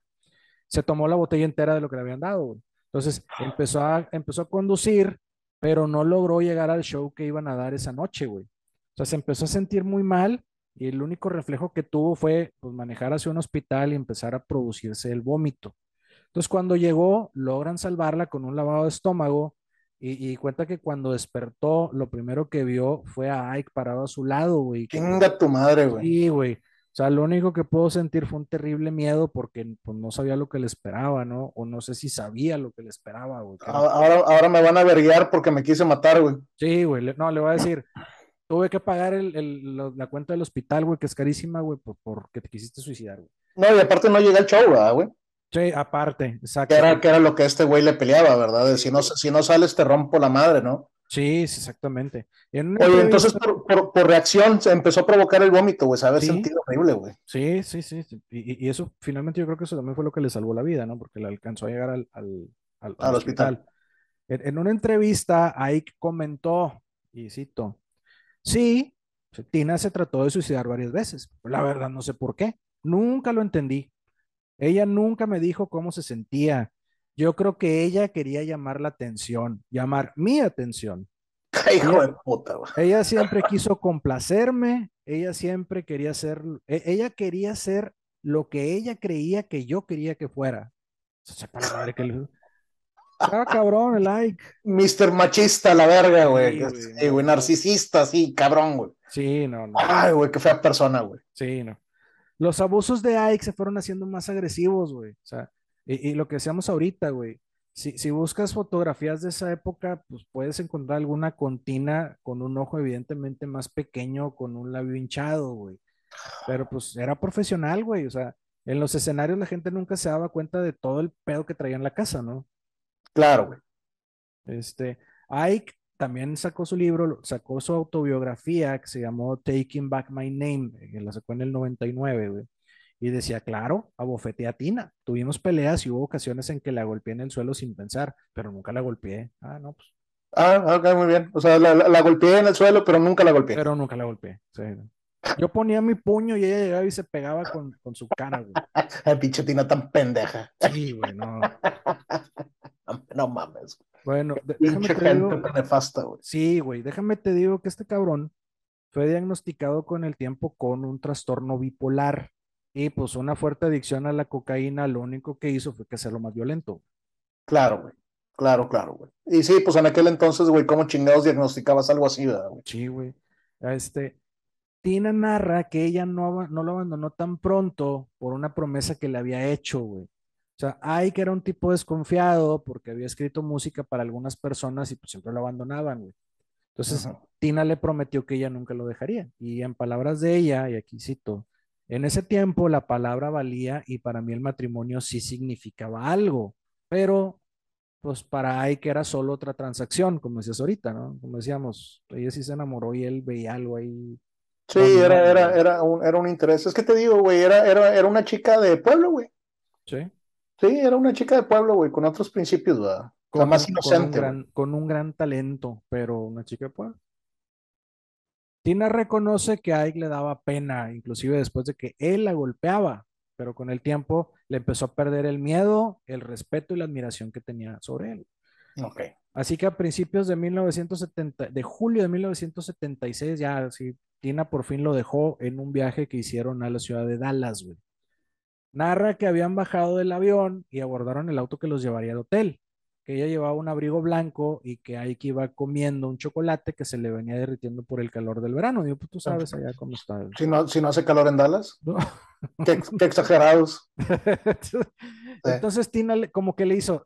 Se tomó la botella entera de lo que le habían dado, güey. Entonces empezó a, empezó a conducir, pero no logró llegar al show que iban a dar esa noche, güey. O sea, se empezó a sentir muy mal y el único reflejo que tuvo fue pues, manejar hacia un hospital y empezar a producirse el vómito. Entonces, cuando llegó, logran salvarla con un lavado de estómago y, y, cuenta que cuando despertó, lo primero que vio fue a Ike parado a su lado, güey. Venga tu madre, güey. Sí, güey. O sea, lo único que puedo sentir fue un terrible miedo porque pues, no sabía lo que le esperaba, ¿no? O no sé si sabía lo que le esperaba, güey. Ahora, ahora me van a verguiar porque me quise matar, güey. Sí, güey. No, le voy a decir, tuve que pagar el, la cuenta del hospital, güey, que es carísima, güey, por, porque te quisiste suicidar, güey. No, y aparte no llega el show, ¿verdad, güey? Sí, aparte, exacto. Que era, que era lo que este güey le peleaba, ¿verdad? De si no, si no sales te rompo la madre, ¿no? Sí, exactamente. Oye, entonces por, reacción se empezó a provocar el vómito, güey, haber sentido horrible, güey. Sí, sí, sí. Y, eso finalmente yo creo que eso también fue lo que le salvó la vida, ¿no? Porque le alcanzó a llegar al, al, hospital. En, una entrevista, Ike comentó, y cito, sí, Tina se trató de suicidar varias veces. La verdad, no sé por qué. Nunca lo entendí. Ella nunca me dijo cómo se sentía yo creo que ella quería llamar la atención, llamar mi atención. Hijo de puta, Ella siempre quiso complacerme, ella siempre quería ser, e, ella quería ser lo que ella creía que yo quería que fuera. Sepa la madre que Ah, cabrón, el like. Mister machista, la verga, güey. Sí, güey, narcisista, sí, cabrón, güey. Sí, no, no. Ay, güey, qué fea persona, güey. Sí, no. Los abusos de Ike se fueron haciendo más agresivos, güey. O sea, y, lo que decíamos ahorita, güey, si, si, buscas fotografías de esa época, pues puedes encontrar alguna contina con un ojo evidentemente más pequeño, con un labio hinchado, güey. Pero pues era profesional, güey. O sea, en los escenarios la gente nunca se daba cuenta de todo el pedo que traía en la casa, ¿no? Claro, güey. Este, Ike también sacó su libro, sacó su autobiografía que se llamó Taking Back My Name, que la sacó en el 99, güey. Y decía, claro, abofeteé a Tina. Tuvimos peleas y hubo ocasiones en que la golpeé en el suelo sin pensar, pero nunca la golpeé. Ah, no, pues. Ah, ok, muy bien. O sea, la, golpeé en el suelo, pero nunca la golpeé. Pero nunca la golpeé. Yo ponía mi puño y ella llegaba y se pegaba con, su cara, güey. Ay, pinche Tina tan pendeja. Sí, güey, no. no mames. Bueno, déjame te digo. Nefasta, güey. Sí, güey, déjame te digo que este cabrón fue diagnosticado con el tiempo con un trastorno bipolar y pues una fuerte adicción a la cocaína lo único que hizo fue que hacerlo más violento. Claro, güey. Claro, claro, güey. Y sí, pues en aquel entonces, güey, ¿cómo chingados diagnosticabas algo así, güey? Sí, güey. Este, Tina narra que ella no, no lo abandonó tan pronto por una promesa que le había hecho, güey. O sea, que era un tipo desconfiado porque había escrito música para algunas personas y pues siempre lo abandonaban, güey. Entonces, Tina le prometió que ella nunca lo dejaría. Y en palabras de ella, y aquí cito, en ese tiempo la palabra valía y para mí el matrimonio sí significaba algo, pero pues para Ike era solo otra transacción, como decías ahorita, ¿no? Como decíamos, ella sí se enamoró y él veía algo ahí. Sí, era, era, era, un, era un interés. Es que te digo, güey, era, era, era una chica de pueblo, güey. Sí. Sí, era una chica de pueblo, güey, con otros principios, ¿verdad? Con, más inocente. Con un, gran, con un, gran, talento, pero una chica de pueblo. Tina reconoce que a Ike le daba pena, inclusive después de que él la golpeaba pero con el tiempo le empezó a perder el miedo, el respeto y la admiración que tenía sobre él. Ok. Así que a principios de 1970, de julio de 1976, ya sí, Tina por fin lo dejó en un viaje que hicieron a la ciudad de Dallas, güey. Narra que habían bajado del avión y abordaron el auto que los llevaría al hotel, que ella llevaba un abrigo blanco y que que iba comiendo un chocolate que se le venía derritiendo por el calor del verano. Digo, pues tú sabes allá cómo está. Si no, si no hace calor en Dallas. Qué, exagerados. Entonces Tina como que le hizo,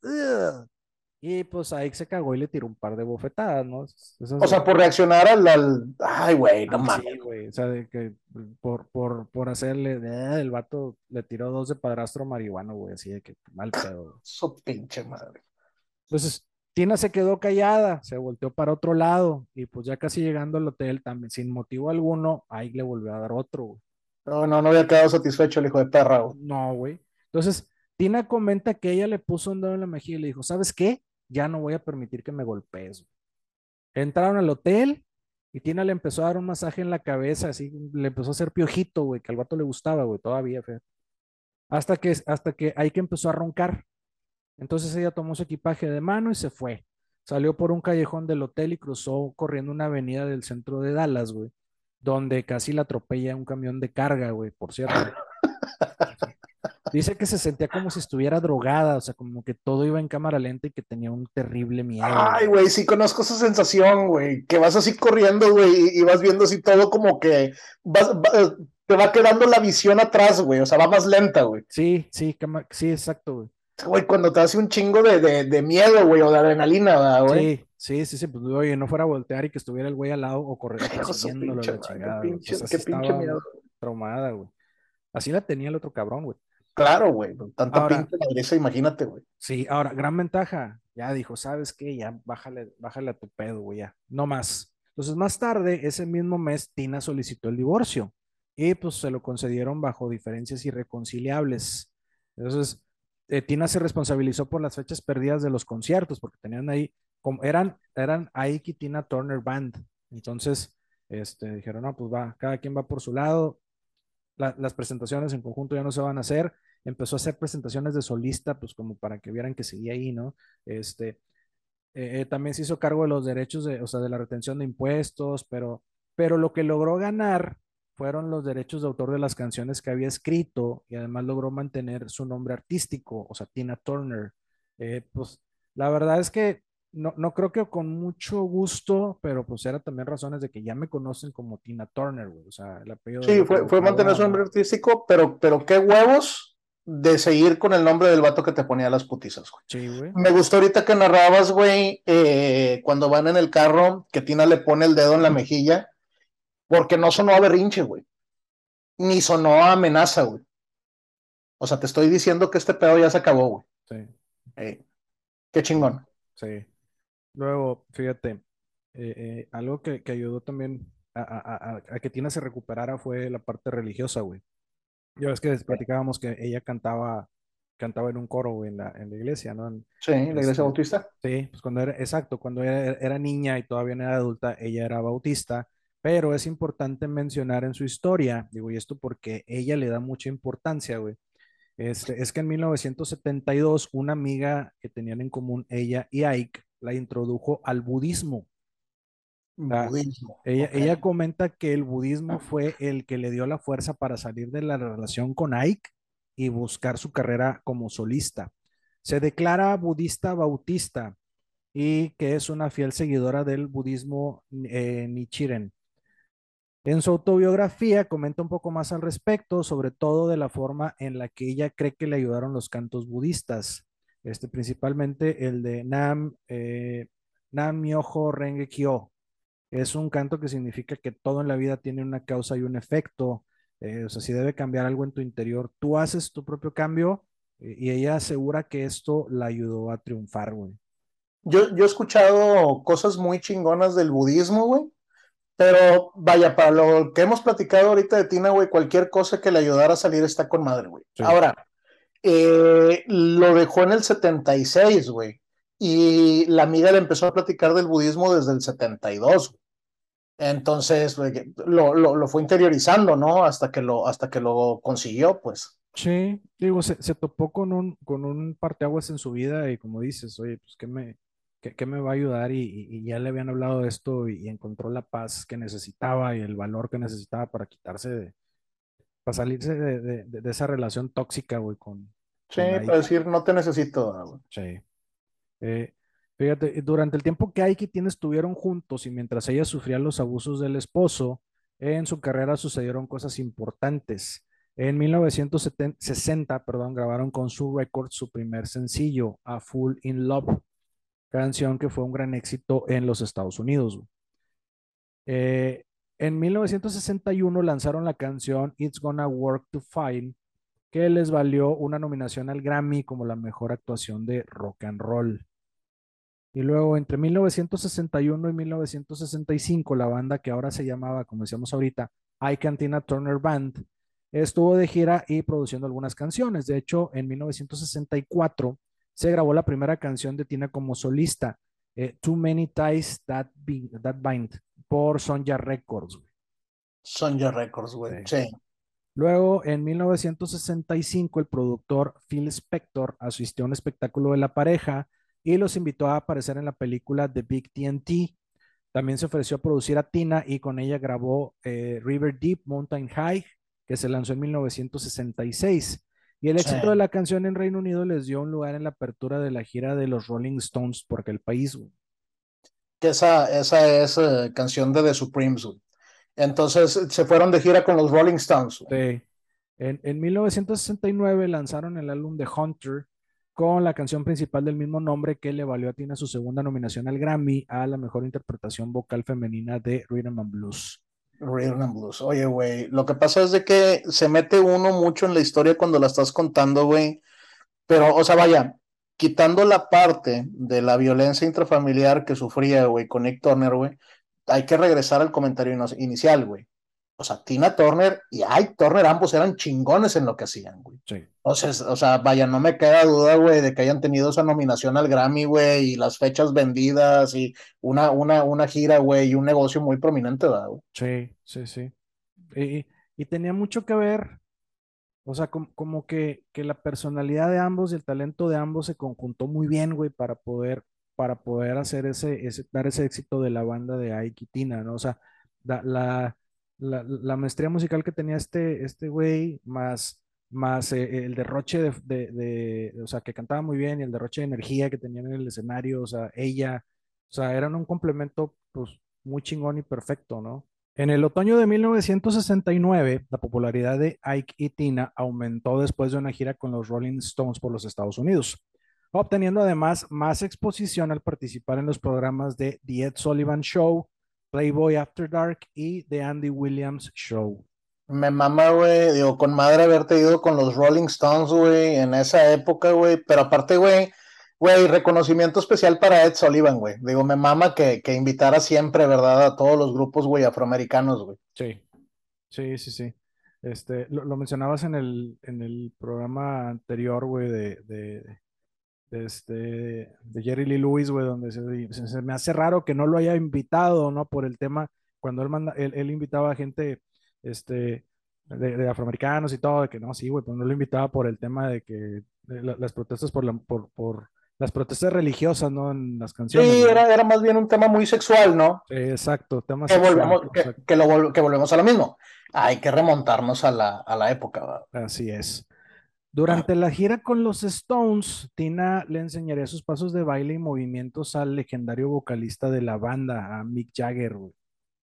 y pues ahí se cagó y le tiró un par de bofetadas, ¿no? o sea, por reaccionar al, ay, güey, no mames. Sí, güey, o sea, de que por, por, por hacerle, eh, el vato le tiró dos de padrastro marihuano, güey, así de que mal pedo. Su pinche madre. Entonces, Tina se quedó callada, se volteó para otro lado y pues ya casi llegando al hotel también, sin motivo alguno, ahí le volvió a dar otro, güey. No, no, no había quedado satisfecho el hijo de perra. Güey. No, güey. Entonces, Tina comenta que ella le puso un dedo en la mejilla y le dijo, ¿sabes qué? Ya no voy a permitir que me golpees. Entraron al hotel y Tina le empezó a dar un masaje en la cabeza, así, le empezó a hacer piojito, güey, que al vato le gustaba, güey, todavía, fe. Hasta que, hasta que ahí que empezó a roncar. Entonces ella tomó su equipaje de mano y se fue. Salió por un callejón del hotel y cruzó corriendo una avenida del centro de Dallas, güey donde casi la atropella un camión de carga, güey, por cierto. Dice que se sentía como si estuviera drogada, o sea, como que todo iba en cámara lenta y que tenía un terrible miedo. Ay, güey, sí conozco esa sensación, güey, que vas así corriendo, güey, y vas viendo así todo como que te va quedando la visión atrás, güey, o sea, va más lenta, güey. Sí, sí, sí, exacto, güey. Güey, cuando te hace un chingo de, de, miedo, güey, o de adrenalina, güey. Sí, sí, sí, sí, pues oye, no fuera a voltear y que estuviera el güey al lado o correr persiguiéndolo la chingada. Qué pinche, qué pinche miedo. Traumada, güey. Así la tenía el otro cabrón, güey. Claro, güey, tanta ahora, pinche iglesia, imagínate, güey. Sí, ahora, gran ventaja, ya dijo, ¿sabes qué? Ya, bájale, bájale a tu pedo, güey, ya, no más. Entonces, más tarde, ese mismo mes, Tina solicitó el divorcio y pues se lo concedieron bajo diferencias irreconciliables. Entonces, eh, Tina se responsabilizó por las fechas perdidas de los conciertos, porque tenían ahí, como eran, eran y Tina Turner Band. Entonces, este, dijeron, no, pues va, cada quien va por su lado. las presentaciones en conjunto ya no se van a hacer. Empezó a hacer presentaciones de solista, pues como para que vieran que seguía ahí, ¿no? Este, eh, eh, también se hizo cargo de los derechos, de, o sea, de la retención de impuestos, pero, pero lo que logró ganar fueron los derechos de autor de las canciones que había escrito y además logró mantener su nombre artístico, o sea, Tina Turner. Eh, pues la verdad es que no, no, creo que con mucho gusto, pero pues era también razones de que ya me conocen como Tina Turner, güey. O sea, el apellido. Sí, fue, fue mantener su nombre artístico, pero, pero qué huevos de seguir con el nombre del vato que te ponía las putizas, güey. Sí, güey. Me gustó ahorita que narrabas, güey, eh, cuando van en el carro, que Tina le pone el dedo en la mejilla porque no sonó a berrinche, güey. Ni sonó a amenaza, güey. O sea, te estoy diciendo que este pedo ya se acabó, güey. Sí. qué chingón. Sí. Luego, fíjate, eh, eh, algo que, ayudó también a, que Tina se recuperara fue la parte religiosa, güey. Ya ves que platicábamos que ella cantaba, cantaba en un coro, güey, en la, en la iglesia, ¿no? sí, en la iglesia este, bautista. Sí, pues cuando era, exacto, cuando era, era niña y todavía no era adulta, ella era bautista pero es importante mencionar en su historia, digo, y esto porque ella le da mucha importancia, güey. Este, es que en 1972 una amiga que tenían en común ella y Ike la introdujo al budismo. budismo. Ella, ella comenta que el budismo fue el que le dio la fuerza para salir de la relación con Ike y buscar su carrera como solista. Se declara budista bautista y que es una fiel seguidora del budismo eh, Nichiren. En su autobiografía comenta un poco más al respecto, sobre todo de la forma en la que ella cree que le ayudaron los cantos budistas, este, principalmente el de Nam, eh, Nam Myoho Renge Kyo. Es un canto que significa que todo en la vida tiene una causa y un efecto. Eh, o sea, si debe cambiar algo en tu interior, tú haces tu propio cambio y ella asegura que esto la ayudó a triunfar, güey. Yo, yo he escuchado cosas muy chingonas del budismo, güey pero vaya, para lo que hemos platicado ahorita de Tina, güey, cualquier cosa que le ayudara a salir está con madre, güey. Ahora, eh, lo dejó en el 76, güey. Y la amiga le empezó a platicar del budismo desde el 72. Entonces, lo, lo, lo, fue interiorizando, ¿no? Hasta que lo, hasta que lo consiguió, pues. Sí, digo, se, se topó con un, con un parteaguas en su vida y como dices, oye, pues que me, ¿qué, me va a ayudar? Y, ya le habían hablado de esto y, encontró la paz que necesitaba y el valor que necesitaba para quitarse de, para salirse de, esa relación tóxica, güey, con... Sí, para decir, no te necesito, Sí. Eh, fíjate, durante el tiempo que Aiki y Tina estuvieron juntos y mientras ella sufría los abusos del esposo, en su carrera sucedieron cosas importantes. En 1960, perdón, grabaron con su record su primer sencillo, A Full in Love, canción que fue un gran éxito en los Estados Unidos. Eh, en 1961 lanzaron la canción It's Gonna Work to Fine, que les valió una nominación al Grammy como la mejor actuación de rock and roll. Y luego entre 1961 y 1965, la banda que ahora se llamaba, como decíamos ahorita, I Cantina Turner Band, estuvo de gira y produciendo algunas canciones. De hecho, en 1964 se grabó la primera canción de Tina como solista, eh, Too Many Ties That, Bind, por Sonja Records. Sonja Records, güey. Sí. Luego, en 1965, el productor Phil Spector asistió a un espectáculo de la pareja y los invitó a aparecer en la película The Big TNT. También se ofreció a producir a Tina y con ella grabó eh, River Deep Mountain High, que se lanzó en 1966. Y el éxito de la canción en Reino Unido les dio un lugar en la apertura de la gira de los Rolling Stones por aquel país. Que esa, esa es eh, canción de The Supremes. Entonces se fueron de gira con los Rolling Stones. Sí. En, en 1969 lanzaron el álbum The Hunter con la canción principal del mismo nombre que le valió a Tina su segunda nominación al Grammy a la mejor interpretación vocal femenina de Rhythm and Blues. Rhythm and Blues. Oye, güey, lo que pasa es de que se mete uno mucho en la historia cuando la estás contando, güey. Pero, o sea, vaya, quitando la parte de la violencia intrafamiliar que sufría, güey, con Nick Turner, güey, hay que regresar al comentario inicial, güey o sea, Tina Turner y Ike Turner ambos eran chingones en lo que hacían, güey. Sí. Entonces, o sea, vaya, no me queda duda, güey, de que hayan tenido esa nominación al Grammy, güey, y las fechas vendidas y una, una, una gira, güey, y un negocio muy prominente, güey? Sí, sí, sí. Y, y, tenía mucho que ver, o sea, como, que, que, la personalidad de ambos y el talento de ambos se conjuntó muy bien, güey, para poder, para poder hacer ese, ese, dar ese éxito de la banda de Ike y Tina, ¿no? O sea, la la, maestría musical que tenía este, este güey, más, más eh, el derroche de, o sea, que cantaba muy bien y el derroche de energía que tenía en el escenario, o sea, ella, o sea, eran un complemento, pues, muy chingón y perfecto, ¿no? En el otoño de 1969, la popularidad de Ike y Tina aumentó después de una gira con los Rolling Stones por los Estados Unidos, obteniendo además más exposición al participar en los programas de The Ed Sullivan Show, Playboy After Dark y The Andy Williams Show. Me mama, güey, digo, con madre haberte ido con los Rolling Stones, güey, en esa época, güey, pero aparte, güey, güey, reconocimiento especial para Ed Sullivan, güey. Digo, me mama que, que invitara siempre, ¿verdad? A todos los grupos, güey, afroamericanos, güey. Sí, sí, sí, sí. Este, lo, mencionabas en el, en el programa anterior, güey, de, este, de Jerry Lee Lewis, güey, donde se, me hace raro que no lo haya invitado, ¿no? Por el tema, cuando él, manda, él, invitaba a gente, este, de, afroamericanos y todo, de que no, sí, güey, pues no lo invitaba por el tema de que las protestas por, la, por, por las protestas religiosas, ¿no? En las canciones. Sí, era, era más bien un tema muy sexual, ¿no? Exacto, tema que, sexual, volvemos, que, lo que volvemos a lo mismo. Hay que remontarnos a la, a la época, ¿verdad? Así es. Durante la gira con los Stones, Tina le enseñaría sus pasos de baile y movimientos al legendario vocalista de la banda, a Mick Jagger, güey.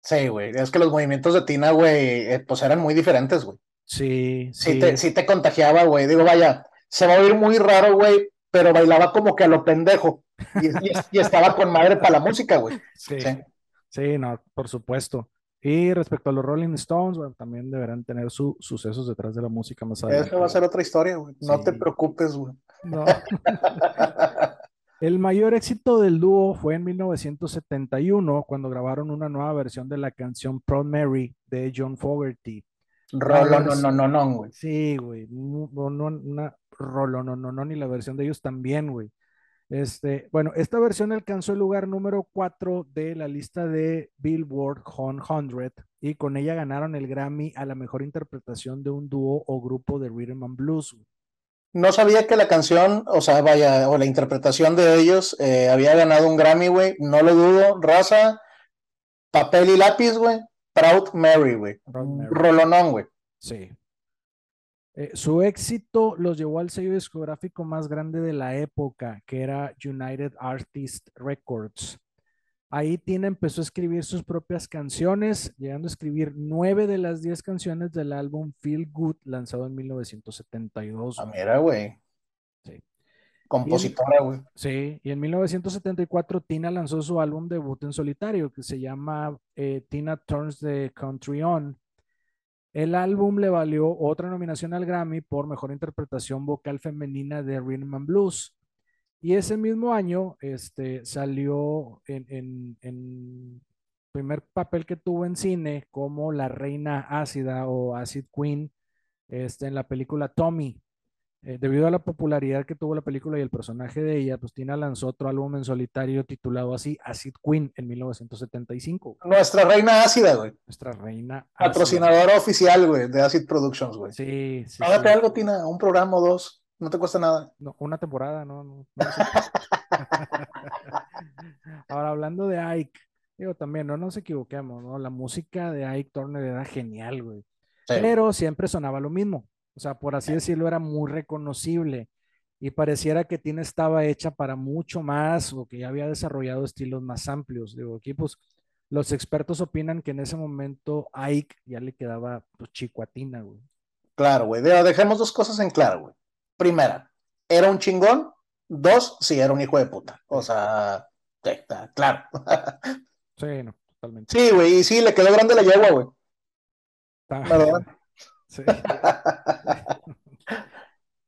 Sí, güey. Es que los movimientos de Tina, güey, eh, pues eran muy diferentes, güey. Sí, Sí, sí, te, sí te contagiaba, güey. Digo, vaya, se va a oír muy raro, güey, pero bailaba como que a lo pendejo. Y, y- y estaba con madre para la música, güey. sí, Sí. sí, no, por supuesto. Y respecto a los Rolling Stones, bueno, también deberán tener sus sucesos detrás de la música más adelante. Eso va a ser otra historia, güey. No Sí. te preocupes, güey. No. El mayor éxito del dúo fue en 1971, cuando grabaron una nueva versión de la canción Proud Mary de John Fogerty. Rolo, no, no, no, no, güey. Sí, güey, no, no, una rolo, no, no, no, ni la versión de ellos también, güey. Este, bueno, esta versión alcanzó el lugar número 4 de la lista de Billboard Hot 100 y con ella ganaron el Grammy a la mejor interpretación de un dúo o grupo de rhythm and blues. No sabía que la canción, o sea, vaya, o la interpretación de ellos eh, había ganado un Grammy, güey. No lo dudo. Raza, papel y lápiz, güey. Proud Mary, güey. Rolonón, güey. Sí. Eh, su éxito los llevó al sello discográfico más grande de la época, que era United Artists Records. Ahí Tina empezó a escribir sus propias canciones, llegando a escribir nueve de las diez canciones del álbum Feel Good, lanzado en 1972. Ah, mira, güey. Sí. Compositora, güey. Sí, y en 1974 Tina lanzó su álbum debut en solitario, que se llama eh, Tina Turns the Country On. El álbum le valió otra nominación al Grammy por mejor interpretación vocal femenina de Rhythm and Blues. Y ese mismo año este, salió en, en, primer papel que tuvo en cine como la reina ácida o Acid Queen este, en la película Tommy. Eh, debido a la popularidad que tuvo la película y el personaje de ella, pues Tina lanzó otro álbum en solitario titulado así, Acid Queen, en 1975. Nuestra reina ácida, güey. Nuestra reina ácida. Patrocinadora oficial, güey, de Acid Productions, güey. Sí, sí, Hágate sí. algo, Tina, un programa o dos. No te cuesta nada. No, una temporada, no, no. Ahora, hablando de Ike, digo también, no nos equivoquemos, ¿no? La música de Ike Turner era genial, güey. Sí. Pero siempre sonaba lo mismo. O sea, por así decirlo, era muy reconocible. Y pareciera que Tina estaba hecha para mucho más o que ya había desarrollado estilos más amplios. Digo, aquí pues los expertos opinan que en ese momento Ike ya le quedaba pues, chico a Tina, güey. Claro, güey. De- Dejemos dos cosas en claro, güey. Primera, era un chingón. Dos, sí, era un hijo de puta. O sea, sí, está claro. Sí, no, totalmente. Sí, güey, y sí, le quedó grande la yegua, güey. Está- ¿Verdad? Sí.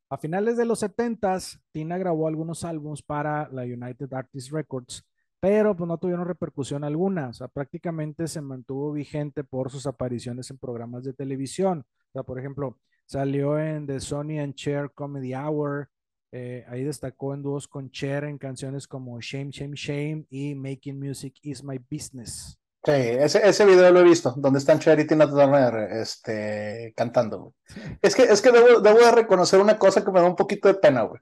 A finales de los 70s, Tina grabó algunos álbumes para la United Artists Records, pero pues no tuvieron repercusión alguna. O sea, prácticamente se mantuvo vigente por sus apariciones en programas de televisión. O sea, por ejemplo, salió en The Sonny and Cher Comedy Hour. eh, ahí destacó en dúos con Cher en canciones como Shame, Shame, Shame y Making Music is My Business. Sí, ese, ese video lo he visto, donde están Cher y Tina Turner este, cantando, güey. Es que, es que debo, debo de reconocer una cosa que me da un poquito de pena, güey.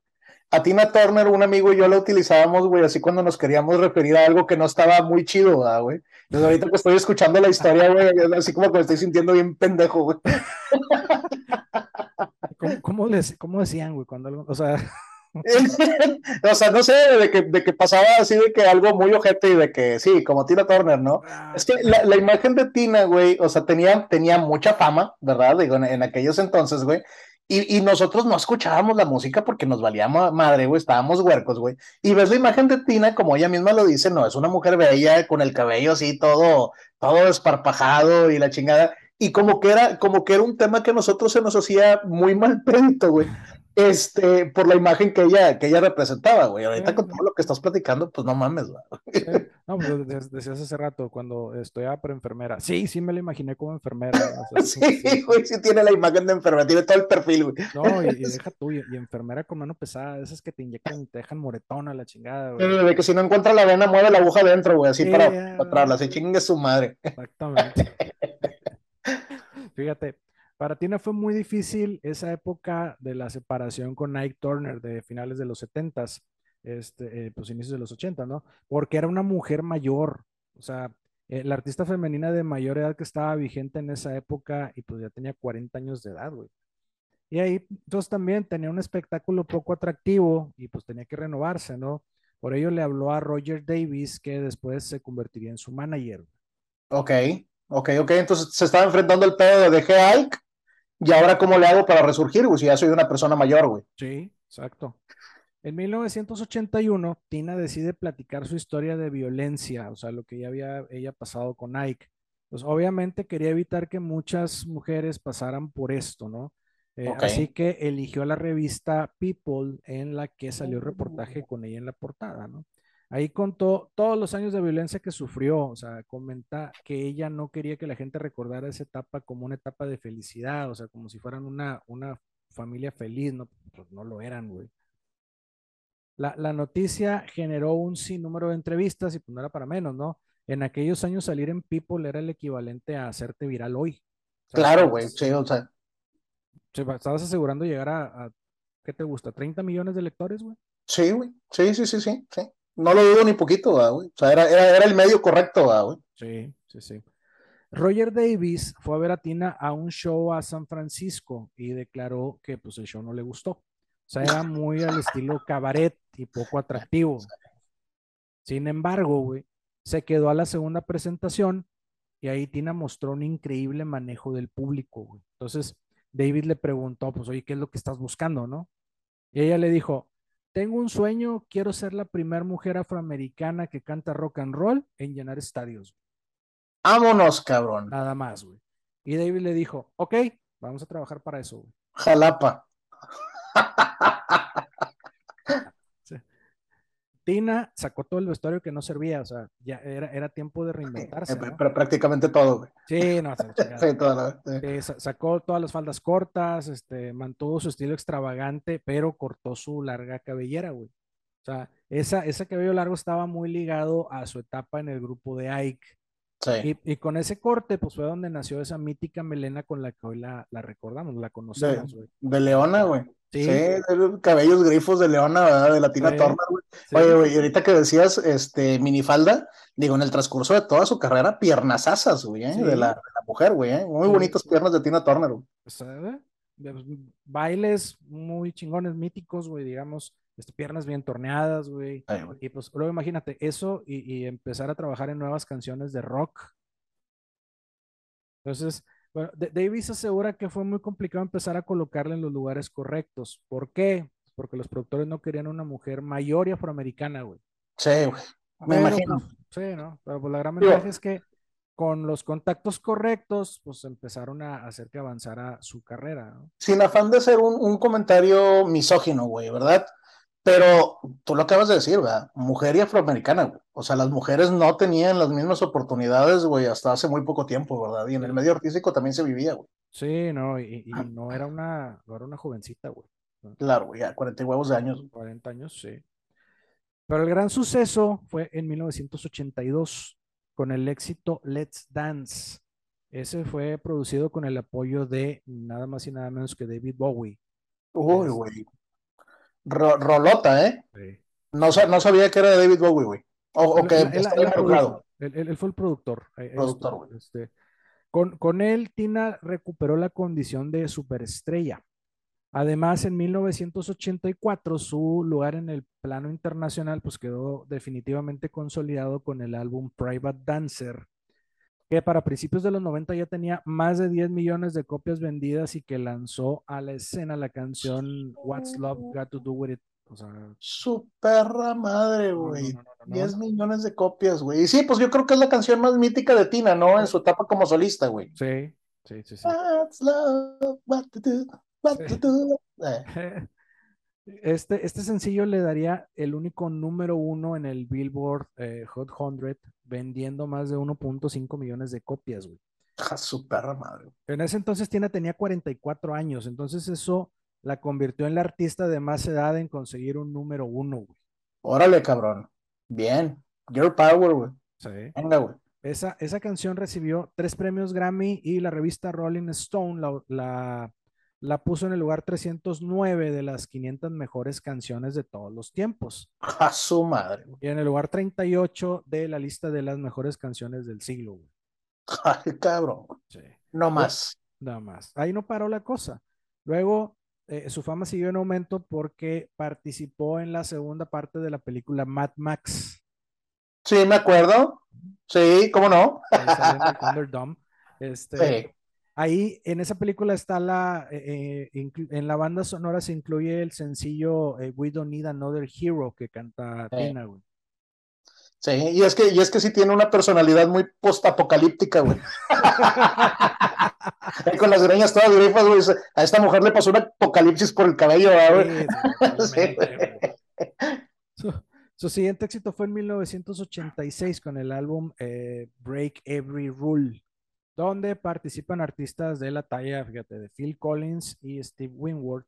A Tina Turner, un amigo y yo la utilizábamos, güey, así cuando nos queríamos referir a algo que no estaba muy chido, ¿verdad, güey. Entonces ahorita que estoy escuchando la historia, güey, así como que me estoy sintiendo bien pendejo, güey. ¿Cómo, cómo les- cómo decían, güey? Cuando algo, o sea, o sea, no sé, de que, de que pasaba así de que algo muy ojete y de que sí, como Tina Turner, ¿no? Es que la, la imagen de Tina, güey, o sea, tenía, tenía mucha fama, ¿verdad? Digo, en, en aquellos entonces, güey. Y, y nosotros no escuchábamos la música porque nos valía ma- madre, güey, estábamos huercos, güey. Y ves la imagen de Tina, como ella misma lo dice, no, es una mujer bella, con el cabello así, todo, todo desparpajado y la chingada. Y como que era, como que era un tema que a nosotros se nos hacía muy mal prédito, güey. Este, por la imagen que ella, que ella representaba, güey. Ahorita Sí. con todo lo que estás platicando, pues no mames, güey. Sí. No, pues de- decías hace rato, cuando estudiaba para enfermera. Sí, sí me la imaginé como enfermera. o sea, Sí, güey, sí tiene la imagen de enfermedad, tiene todo el perfil, güey. No, y, y deja tú, y, y enfermera con mano pesada, esas que te inyectan y te dejan moretona la chingada, güey. De que si no encuentra la vena, mueve la aguja adentro, güey, así Sí, para, para atrás, así chingue su madre. Exactamente. Fíjate, para Tina fue muy difícil esa época de la separación con Ike Turner de finales de los 70s, este, eh, pues inicios de los 80, ¿no? Porque era una mujer mayor, o sea, eh, la artista femenina de mayor edad que estaba vigente en esa época y pues ya tenía 40 años de edad, güey. Y ahí, entonces también tenía un espectáculo poco atractivo y pues tenía que renovarse, ¿no? Por ello le habló a Roger Davis, que después se convertiría en su manager. Ok, ok, ok. Entonces se estaba enfrentando el pedo de dejé Ike y ahora cómo le hago para resurgir, güey, si ya soy una persona mayor, güey. Sí, exacto. En 1981, Tina decide platicar su historia de violencia, o sea, lo que ya había ella pasado con Ike. Pues obviamente quería evitar que muchas mujeres pasaran por esto, ¿no? Eh, así que eligió la revista People en la que salió el reportaje oh. con ella en la portada, ¿no? Ahí contó todos los años de violencia que sufrió, o sea, comenta que ella no quería que la gente recordara esa etapa como una etapa de felicidad, o sea, como si fueran una, una familia feliz, no, pues no lo eran, güey. La, la, noticia generó un sinnúmero de entrevistas y pues no era para menos, ¿no? En aquellos años salir en People era el equivalente a hacerte viral hoy. Claro, güey, sí, o sea, estabas asegurando llegar a, ¿qué te gusta? ¿30 millones de lectores, güey? Sí, güey. Sí, sí, sí, sí, sí. No lo dudo ni poquito, güey. O sea, era, era, el medio correcto, güey. Sí, sí, sí. Roger Davis fue a ver a Tina a un show a San Francisco y declaró que pues el show no le gustó. O sea, era muy al estilo cabaret y poco atractivo. Sin embargo, güey, se quedó a la segunda presentación y ahí Tina mostró un increíble manejo del público, güey. Entonces, David le preguntó, pues, oye, ¿qué es lo que estás buscando, no? Y ella le dijo, tengo un sueño, quiero ser la primera mujer afroamericana que canta rock and roll en llenar estadios. Vámonos, cabrón. Nada más, güey. Y David le dijo, ok, vamos a trabajar para eso, güey. Jalapa. Tina sacó todo el vestuario que no servía, o sea, ya era, era tiempo de reinventarse. Pero prácticamente todo, güey. Sí, no, sí, toda sacó todas las faldas cortas, este, mantuvo su estilo extravagante, pero cortó su larga cabellera, güey. O sea, esa, ese cabello largo estaba muy ligado a su etapa en el grupo de Ike. Sí. Y, con ese corte, pues fue donde nació esa mítica melena con la que hoy la, la recordamos, la conocemos, güey. De, Leona, güey. Sí. cabellos grifos de Leona, ¿verdad? De Latina sí. Turner, güey. Oye, güey, ahorita que decías, este, minifalda, digo, en el transcurso de toda su carrera, piernasasas, güey, ¿eh? de, la, de, la, mujer, güey, ¿eh? Muy bonitas piernas de Tina Turner, güey. ¿Sabes? Pues, bailes muy chingones, míticos, güey, digamos, este, piernas bien torneadas, güey. Y pues luego imagínate eso y, y, empezar a trabajar en nuevas canciones de rock. Entonces, bueno, Davis asegura que fue muy complicado empezar a colocarla en los lugares correctos. ¿Por qué? Porque los productores no querían una mujer mayor y afroamericana, güey. Sí, güey. Me imagino. Sí, ¿no? Pero pues, la gran ventaja es que con los contactos correctos, pues empezaron a hacer que avanzara su carrera. ¿no? Sin afán de ser un, un comentario misógino, güey, ¿verdad? Pero tú lo acabas de decir, ¿verdad? Mujer y afroamericana, güey. O sea, las mujeres no tenían las mismas oportunidades, güey, hasta hace muy poco tiempo, ¿verdad? Y en el medio artístico también se vivía, güey. Sí, no, y, no era una, no era una jovencita, güey. Claro, güey, ya 40 huevos de años. 40 años, sí. Pero el gran suceso fue en 1982 con el éxito Let's Dance. Ese fue producido con el apoyo de nada más y nada menos que David Bowie. Uy, güey rolota, ¿eh? No, no, sabía que era de David Bowie, güey. O, que él, él, fue el productor. Eh, productor, este, con, con él, Tina recuperó la condición de superestrella. Además, en 1984, su lugar en el plano internacional pues quedó definitivamente consolidado con el álbum Private Dancer, que para principios de los 90 ya tenía más de 10 millones de copias vendidas y que lanzó a la escena la canción What's Love Got to Do With It. O sea, su perra madre, güey. 10 millones de copias, güey. Y sí, pues yo creo que es la canción más mítica de Tina, ¿no? En su etapa como solista, güey. Sí, sí, sí, sí. What's love, what to do, what to do. Eh. Este, este sencillo le daría el único número uno en el Billboard eh, Hot 100, vendiendo más de 1.5 millones de copias, güey. A su perra madre. En ese entonces Tina tenía 44 años, entonces eso la convirtió en la artista de más edad en conseguir un número uno, güey. Órale, cabrón. Bien. Your power, güey. Sí. Venga, güey. Esa, esa canción recibió tres premios Grammy y la revista Rolling Stone la, la la puso en el lugar 309 de las 500 mejores canciones de todos los tiempos. A su madre. Y en el lugar 38 de la lista de las mejores canciones del siglo. Ay, cabrón. Sí. No más. Nada más. Ahí no paró la cosa. Luego, eh, su fama siguió en aumento porque participó en la segunda parte de la película Mad Max. Sí, me acuerdo. Sí, ¿cómo no? Este, sí. Ahí en esa película está la, eh, eh, en la banda sonora se incluye el sencillo eh, We Don't Need Another Hero que canta Tina, güey. Sí, y es que, y es que sí tiene una personalidad muy post-apocalíptica, güey. con las greñas todas grifas, güey. A esta mujer le pasó un apocalipsis por el cabello, güey. Sí, su, su, siguiente éxito fue en 1986 con el álbum Break Every Rule donde participan artistas de la talla, fíjate, de Phil Collins y Steve Winwood.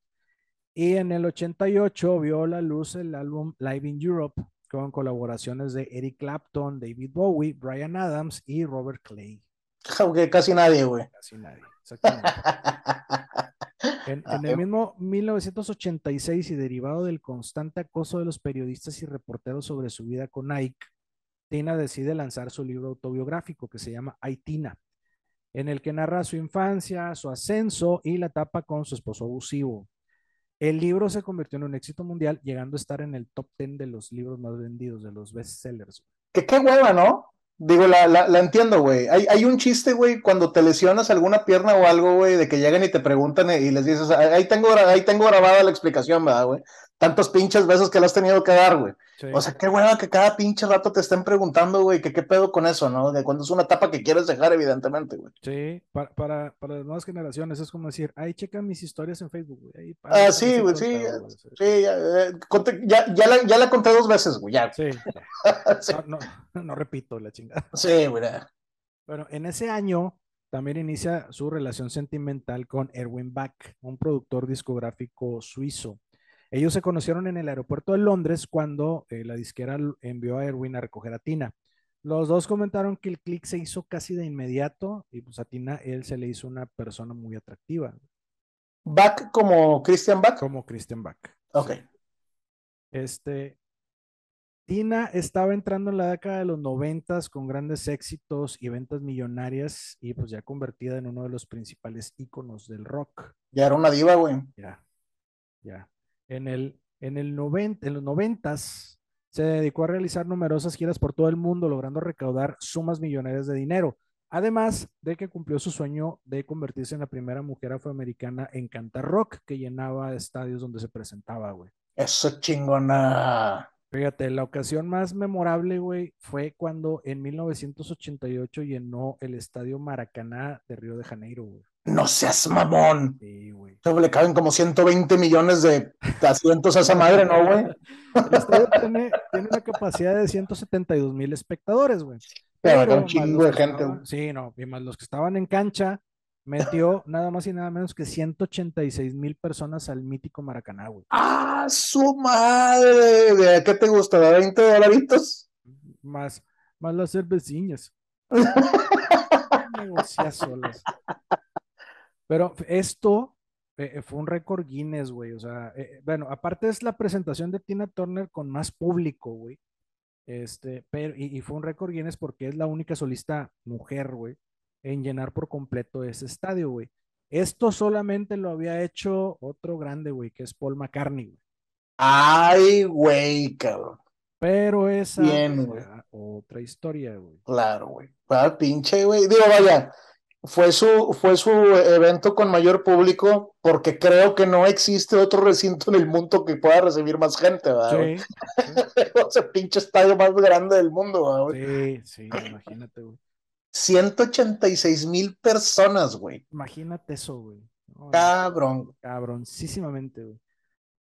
Y en el 88 vio la luz el álbum Live in Europe con colaboraciones de Eric Clapton, David Bowie, Brian Adams y Robert Clay. Aunque casi nadie, güey. Casi nadie, exactamente. en, en, el mismo 1986 y derivado del constante acoso de los periodistas y reporteros sobre su vida con Ike, Tina decide lanzar su libro autobiográfico que se llama Aitina en el que narra su infancia, su ascenso y la etapa con su esposo abusivo. El libro se convirtió en un éxito mundial, llegando a estar en el top 10 de los libros más vendidos, de los bestsellers. Que qué hueva, ¿no? Digo, la, la, entiendo, güey. Hay, hay, un chiste, güey, cuando te lesionas alguna pierna o algo, güey, de que llegan y te preguntan y les dices, ahí tengo, ahí tengo grabada la explicación, ¿verdad, güey? Tantos pinches besos que le has tenido que dar, güey. O sea, qué bueno que cada pinche rato te estén preguntando, güey, que qué pedo con eso, ¿no? De cuando es una etapa que quieres dejar, evidentemente, güey. Sí, para, para, para, las nuevas generaciones es como decir, ahí checan mis historias en Facebook, güey. ah, sí, güey, sí, sí, ya, eh, ya, ya, la, ya la conté dos veces, güey, ya. Sí. No, no, no, repito la chingada. Sí, güey. Bueno, en ese año también inicia su relación sentimental con Erwin Bach, un productor discográfico suizo. Ellos se conocieron en el aeropuerto de Londres cuando eh, la disquera envió a Erwin a recoger a Tina. Los dos comentaron que el click se hizo casi de inmediato y pues a Tina él se le hizo una persona muy atractiva. ¿Bach como Christian Bach? Como Christian Bach. Ok. Este, Tina estaba entrando en la década de los noventas con grandes éxitos y ventas millonarias y pues ya convertida en uno de los principales íconos del rock. Ya era una diva, güey. Ya, ya. En, el, en, el en los noventas se dedicó a realizar numerosas giras por todo el mundo, logrando recaudar sumas millonarias de dinero. Además de que cumplió su sueño de convertirse en la primera mujer afroamericana en cantar rock que llenaba estadios donde se presentaba, güey. Eso chingona. Fíjate, la ocasión más memorable, güey, fue cuando en 1988 llenó el estadio Maracaná de Río de Janeiro, güey. No seas mamón. Sí, güey. Le caben como 120 millones de asientos a esa madre, ¿no, güey? El estadio tiene, una capacidad de 172 mil espectadores, güey. Pero, un chingo de gente. sí, no, y más los que estaban en cancha, metió nada más y nada menos que 186 mil personas al mítico Maracaná, güey. ¡Ah, su madre! ¿De qué te gusta? ¿De 20 dolaritos? Más, más las cerveciñas. solas. Pero esto eh, fue un récord Guinness, güey. O sea, eh, bueno, aparte es la presentación de Tina Turner con más público, güey. Este, pero, y, fue un récord Guinness porque es la única solista mujer, güey, en llenar por completo ese estadio, güey. Esto solamente lo había hecho otro grande, güey, que es Paul McCartney, güey. Ay, güey, cabrón. Pero esa Bien, otra historia, güey. Claro, güey. Ah, pinche, güey. Digo, vaya, fue su, fue su evento con mayor público porque creo que no existe otro recinto en el mundo que pueda recibir más gente, ¿verdad? Sí. Ese pinche estadio más grande del mundo, ¿verdad? Sí, sí, imagínate, güey. 186 mil personas, güey. Imagínate eso, güey. Cabrón. Cabroncísimamente, güey.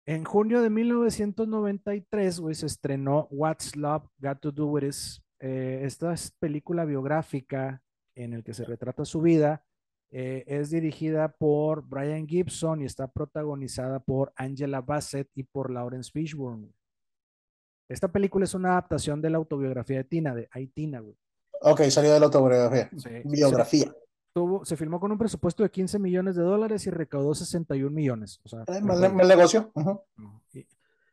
En junio de 1993, güey, se estrenó What's Love Got to Do With It. Eh, esta es película biográfica en el que se retrata su vida. Eh, es dirigida por Brian Gibson y está protagonizada por Angela Bassett y por Lawrence Fishburne. Esta película es una adaptación de la autobiografía de Tina, de Aitina, güey. Ok, salió de la autobiografía. biografía. tuvo, se filmó con un presupuesto de 15 millones de dólares y recaudó 61 millones. O sea, eh, negocio.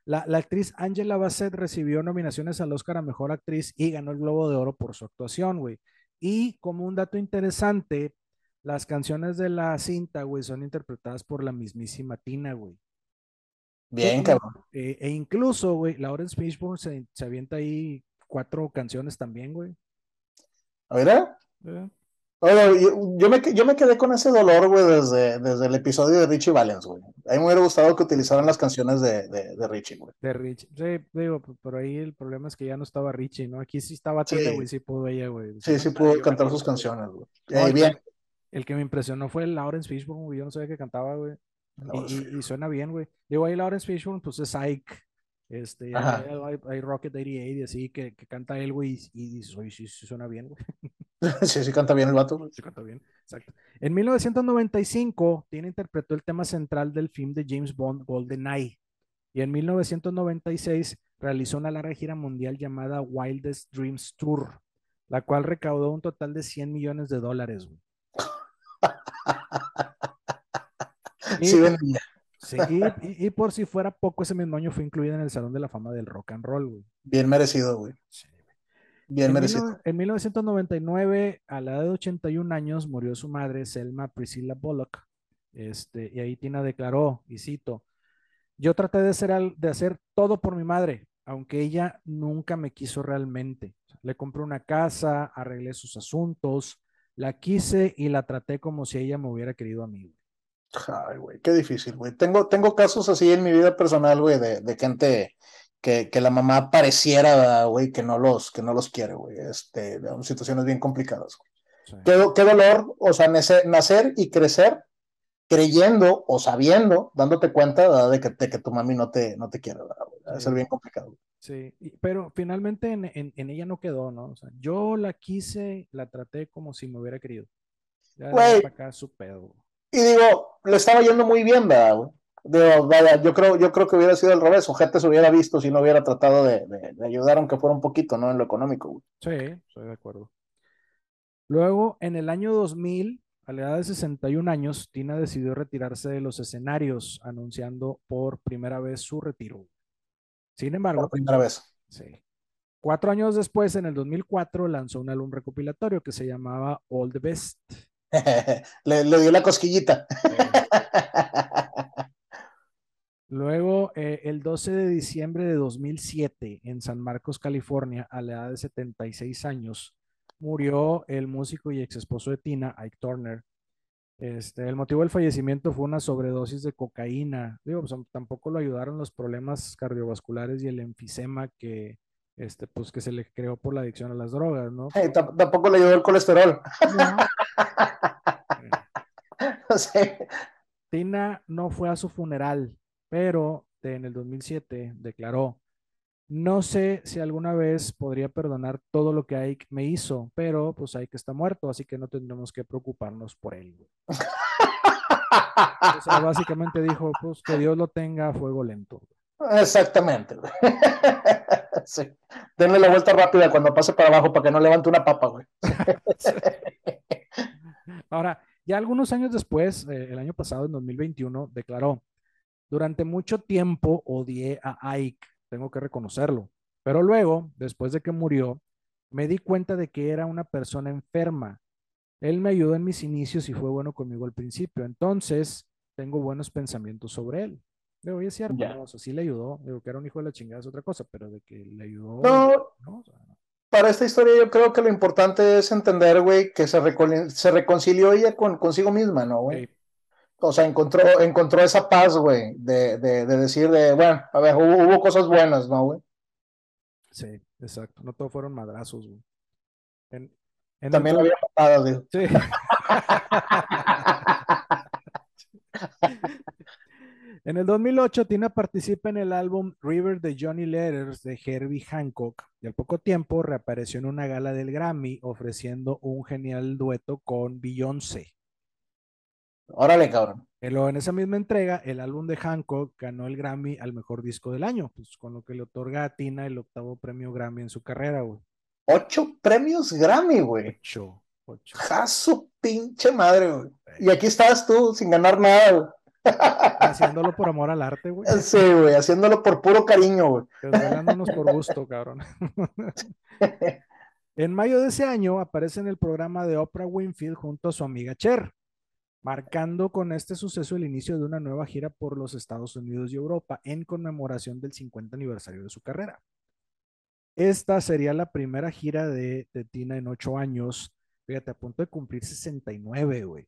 la, la, actriz Angela Bassett recibió nominaciones al Oscar a Mejor Actriz y ganó el Globo de Oro por su actuación, güey. Y como un dato interesante, las canciones de la cinta, güey, son interpretadas por la mismísima Tina, güey. Bien, cabrón. E, e, incluso, güey, Lawrence Fishburne se, se, avienta ahí cuatro canciones también, güey. ¿A ver? ¿Eh? Yo, me, yo me quedé con ese dolor, güey, desde, desde el episodio de Richie Valens, güey. A mí me hubiera gustado que utilizaran las canciones de, de, Richie, güey. De Richie. Sí, digo, por ahí el problema es que ya no estaba Richie, ¿no? Aquí sí estaba Tina, güey, sí pudo ella, güey. Sí, sí pudo cantar sus canciones, güey. bien. El que me impresionó fue el Lawrence Fishburne, güey. Yo no sabía que cantaba, güey. Y, y, suena bien, güey. Digo, ahí Lawrence Fishburne, pues es Ike. Este, hay, Rocket 88 y así que, que canta él, güey, y, dices, oye, sí, sí, suena bien, güey. sí, sí canta bien el vato. Sí canta bien, exacto. En 1995, Tina interpretó el tema central del film de James Bond, GoldenEye. Y en 1996 realizó una larga gira mundial llamada Wildest Dreams Tour, la cual recaudó un total de 100 millones de dólares, güey. sí, vendía. Sí, y, por si fuera poco, ese mismo año fue incluida en el Salón de la Fama del Rock and Roll, güey. Bien merecido, güey. Sí. Bien merecido. en 1999, a la edad de 81 años, murió su madre, Selma Priscilla Bullock. Este, y ahí Tina declaró, y cito, yo traté de hacer, de hacer todo por mi madre, aunque ella nunca me quiso realmente. Le compré una casa, arreglé sus asuntos, la quise y la traté como si ella me hubiera querido a mí. Ay, güey, qué difícil, güey. Tengo, tengo casos así en mi vida personal, güey, de, de gente que, que la mamá pareciera, güey, que no los, que no los quiere, güey. Este, situaciones bien complicadas, güey. Qué, qué, dolor, o sea, nacer, y crecer creyendo o sabiendo, dándote cuenta de que, de que, tu mami no te, no te quiere, ¿verdad? Debe ser bien complicado. Sí, pero finalmente en, en, en, ella no quedó, ¿no? O sea, yo la quise, la traté como si me hubiera querido. Ya güey, acá su pedo. Y digo, le estaba yendo muy bien, ¿verdad, güey? yo creo, yo creo que hubiera sido al revés. Ojete se hubiera visto si no hubiera tratado de, de, ayudar, aunque fuera un poquito, ¿no? En lo económico. Güey. Sí, estoy de acuerdo. Luego, en el año 2000, a la edad de 61 años, Tina decidió retirarse de los escenarios, anunciando por primera vez su retiro. Sin embargo, por primera vez. Sí. Cuatro años después, en el 2004, lanzó un álbum recopilatorio que se llamaba All the Best. le, dio la cosquillita. Luego, eh, el 12 de diciembre de 2007, en San Marcos, California, a la edad de 76 años, murió el músico y ex esposo de Tina, Ike Turner. Este, el motivo del fallecimiento fue una sobredosis de cocaína. Digo, pues, tampoco lo ayudaron los problemas cardiovasculares y el enfisema que, este, pues, que se le creó por la adicción a las drogas, ¿no? tampoco le ayudó el colesterol. Tina no fue a su funeral pero en el 2007 declaró, no sé si alguna vez podría perdonar todo lo que Ike me hizo, pero pues Ike está muerto, así que no tendremos que preocuparnos por él. o sea, básicamente dijo, pues que Dios lo tenga a fuego lento. Exactamente. sí. Denle la vuelta rápida cuando pase para abajo para que no levante una papa, güey. Ahora, ya algunos años después, eh, el año pasado, en 2021, declaró, durante mucho tiempo odié a Ike, tengo que reconocerlo, pero luego, después de que murió, me di cuenta de que era una persona enferma. Él me ayudó en mis inicios y fue bueno conmigo al principio, entonces tengo buenos pensamientos sobre él. Digo, es cierto, sí le ayudó, digo que era un hijo de la chingada es otra cosa, pero de que le ayudó. No, para esta historia yo creo que lo importante es entender, güey, que se, se reconcilió ella con, consigo misma, ¿no, güey? o sea, encontró, encontró esa paz, güey, de, de, de, decir, de, bueno, a ver, hubo, cosas buenas, ¿no, güey? Sí, exacto. No todos fueron madrazos, güey. También había patadas, güey. Sí. en el 2008, Tina participa en el álbum River de Johnny Letters de Herbie Hancock y al poco tiempo reapareció en una gala del Grammy ofreciendo un genial dueto con Beyoncé. Órale, cabrón. Pero en esa misma entrega, el álbum de Hancock ganó el Grammy al mejor disco del año, pues con lo que le otorga a Tina el octavo premio Grammy en su carrera, güey. Ocho premios Grammy, güey. Ocho. Jaso pinche madre, güey. Y aquí estás tú sin ganar nada, güey. Haciéndolo por amor al arte, güey. Sí, güey, haciéndolo por puro cariño, güey. Desvelándonos por gusto, cabrón. en mayo de ese año aparece en el programa de Oprah Winfield junto a su amiga Cher, marcando con este suceso el inicio de una nueva gira por los Estados Unidos y Europa en conmemoración del 50 aniversario de su carrera. Esta sería la primera gira de, de Tina en ocho años. Fíjate, a punto de cumplir 69, güey.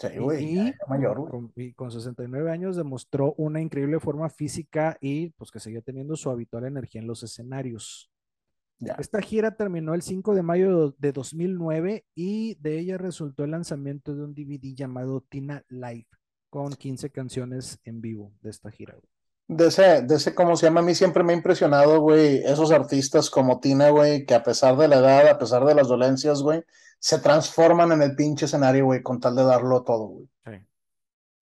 Sí, güey. Y, mayor, con, y, con, 69 años demostró una increíble forma física y pues que seguía teniendo su habitual energía en los escenarios. Ya. Esta gira terminó el 5 de mayo de 2009 y de ella resultó el lanzamiento de un DVD llamado Tina Live con 15 canciones en vivo de esta gira. Güey. De ese, de ese, ¿cómo se llama? A mí siempre me ha impresionado, güey, esos artistas como Tina, güey, que a pesar de la edad, a pesar de las dolencias, güey, se transforman en el pinche escenario, güey, con tal de darlo todo, güey. Sí.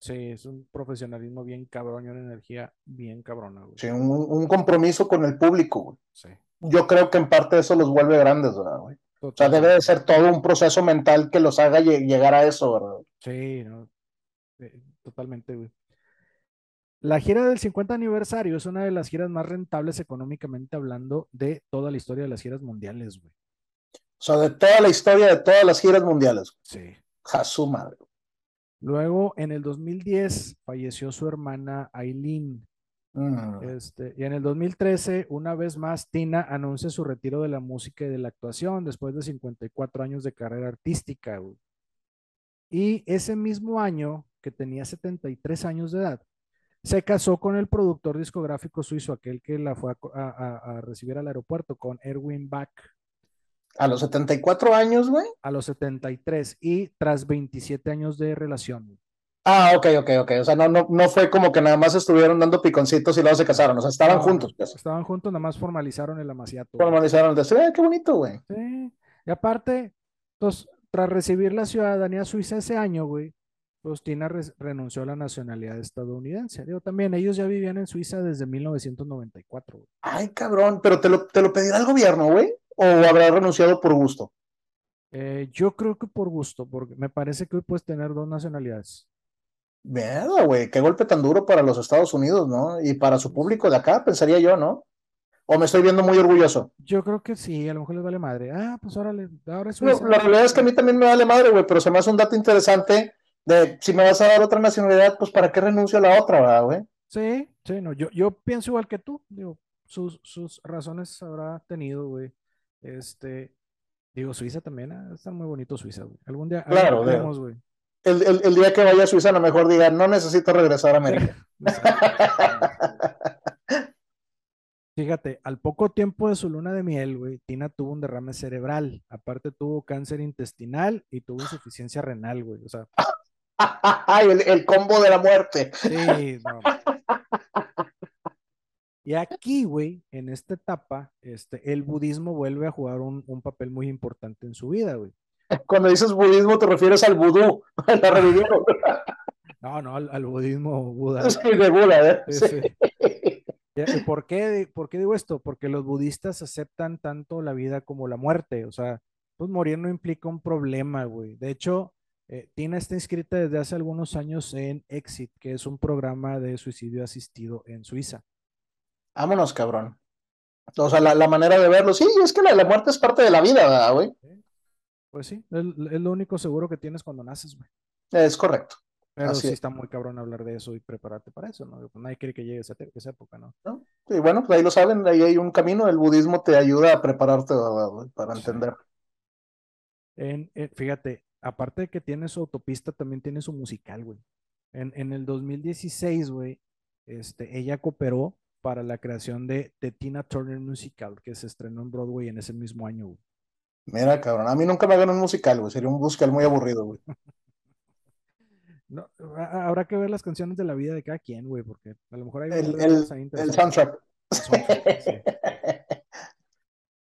Sí, es un profesionalismo bien cabrón y una energía bien cabrona, güey. Sí, un, un compromiso con el público, güey. Sí. Yo creo que en parte eso los vuelve grandes, ¿verdad, güey? O sea, debe de ser todo un proceso mental que los haga llegar a eso, ¿verdad? Sí, no. Eh, totalmente, güey. La gira del 50 aniversario es una de las giras más rentables económicamente hablando de toda la historia de las giras mundiales, güey. O sea, de toda la historia de todas las giras mundiales. Sí. A su madre. Luego, en el 2010, falleció su hermana Aileen. Mm. Este, y en el 2013, una vez más, Tina anuncia su retiro de la música y de la actuación después de 54 años de carrera artística. Güey. Y ese mismo año, que tenía 73 años de edad, se casó con el productor discográfico suizo, aquel que la fue a, a, a recibir al aeropuerto, con Erwin Bach. ¿A los 74 años, güey? A los 73 y tras 27 años de relación. Ah, ok, ok, ok. O sea, no, no, no fue como que nada más estuvieron dando piconcitos y luego se casaron. O sea, estaban No, juntos. Pues. Estaban juntos, nada más formalizaron el amaciato. Formalizaron el deseo. Eh, qué bonito, güey. Sí. Y aparte, pues, tras recibir la ciudadanía suiza ese año, güey, pues Tina re- renunció a la nacionalidad estadounidense. Digo, también ellos ya vivían en Suiza desde 1994. güey. Ay, cabrón. Pero te lo, te lo pedirá el gobierno, güey. ¿O habrá renunciado por gusto? Eh, yo creo que por gusto, porque me parece que hoy puedes tener dos nacionalidades. Mierda, güey. Qué golpe tan duro para los Estados Unidos, ¿no? Y para su público de acá, pensaría yo, ¿no? O me estoy viendo muy orgulloso. Yo creo que sí, a lo mejor les vale madre. Ah, pues órale, ahora es No, Suiza. la realidad es que a mí también me vale madre, güey, pero se me hace un dato interesante de si me vas a dar otra nacionalidad, pues ¿para qué renuncio a la otra, verdad, güey? Sí, sí, no, yo, yo pienso igual que tú, digo, sus, sus razones habrá tenido, güey. Este, digo, Suiza también, ah, está muy bonito Suiza, güey. Algún día, Claro, iremos, güey. El, el- el día que vaya a Suiza, a lo mejor diga, no necesito regresar a América. Fíjate, al poco tiempo de su luna de miel, güey, Tina tuvo un derrame cerebral. Aparte tuvo cáncer intestinal y tuvo insuficiencia renal, güey. O sea, el, el combo de la muerte. sí, no. Y aquí, güey, en esta etapa, este, el budismo vuelve a jugar un, un papel muy importante en su vida, güey. Cuando dices budismo, te refieres al vudú, a la religión No, no, al, al budismo Buda. Sí, de Buda, ¿eh? Sí, Sí. sí. ¿Y por qué, por qué digo esto? Porque los budistas aceptan tanto la vida como la muerte. O sea, pues morir no implica un problema, güey. De hecho, eh, Tina está inscrita desde hace algunos años en Exit, que es un programa de suicidio asistido en Suiza. Vámonos, cabrón. O sea, la, la manera de verlo. Sí, es que la, la muerte es parte de la vida, ¿verdad, güey? Pues sí, es, es lo único seguro que tienes cuando naces, güey. Es correcto. Pero Así sí es. está muy cabrón hablar de eso y prepararte para eso, ¿no? Pues nadie quiere que llegue esa, esa época, ¿no? ¿no? Y bueno, pues ahí lo saben, ahí hay un camino. El budismo te ayuda a prepararte, ¿verdad, güey? Para Sí. entender. En, en- fíjate, aparte de que tiene su autopista, también tiene su musical, güey. En, en el 2016, güey, este, ella cooperó para la creación de The Tina Turner Musical, que se estrenó en Broadway en ese mismo año, güey. Mira, cabrón, a mí nunca me hagan un musical, güey. Sería un musical muy aburrido, güey. No, ha- habrá que ver las canciones de la vida de cada quien, güey, porque a lo mejor hay El, el, el soundtrack. El soundtrack, sí.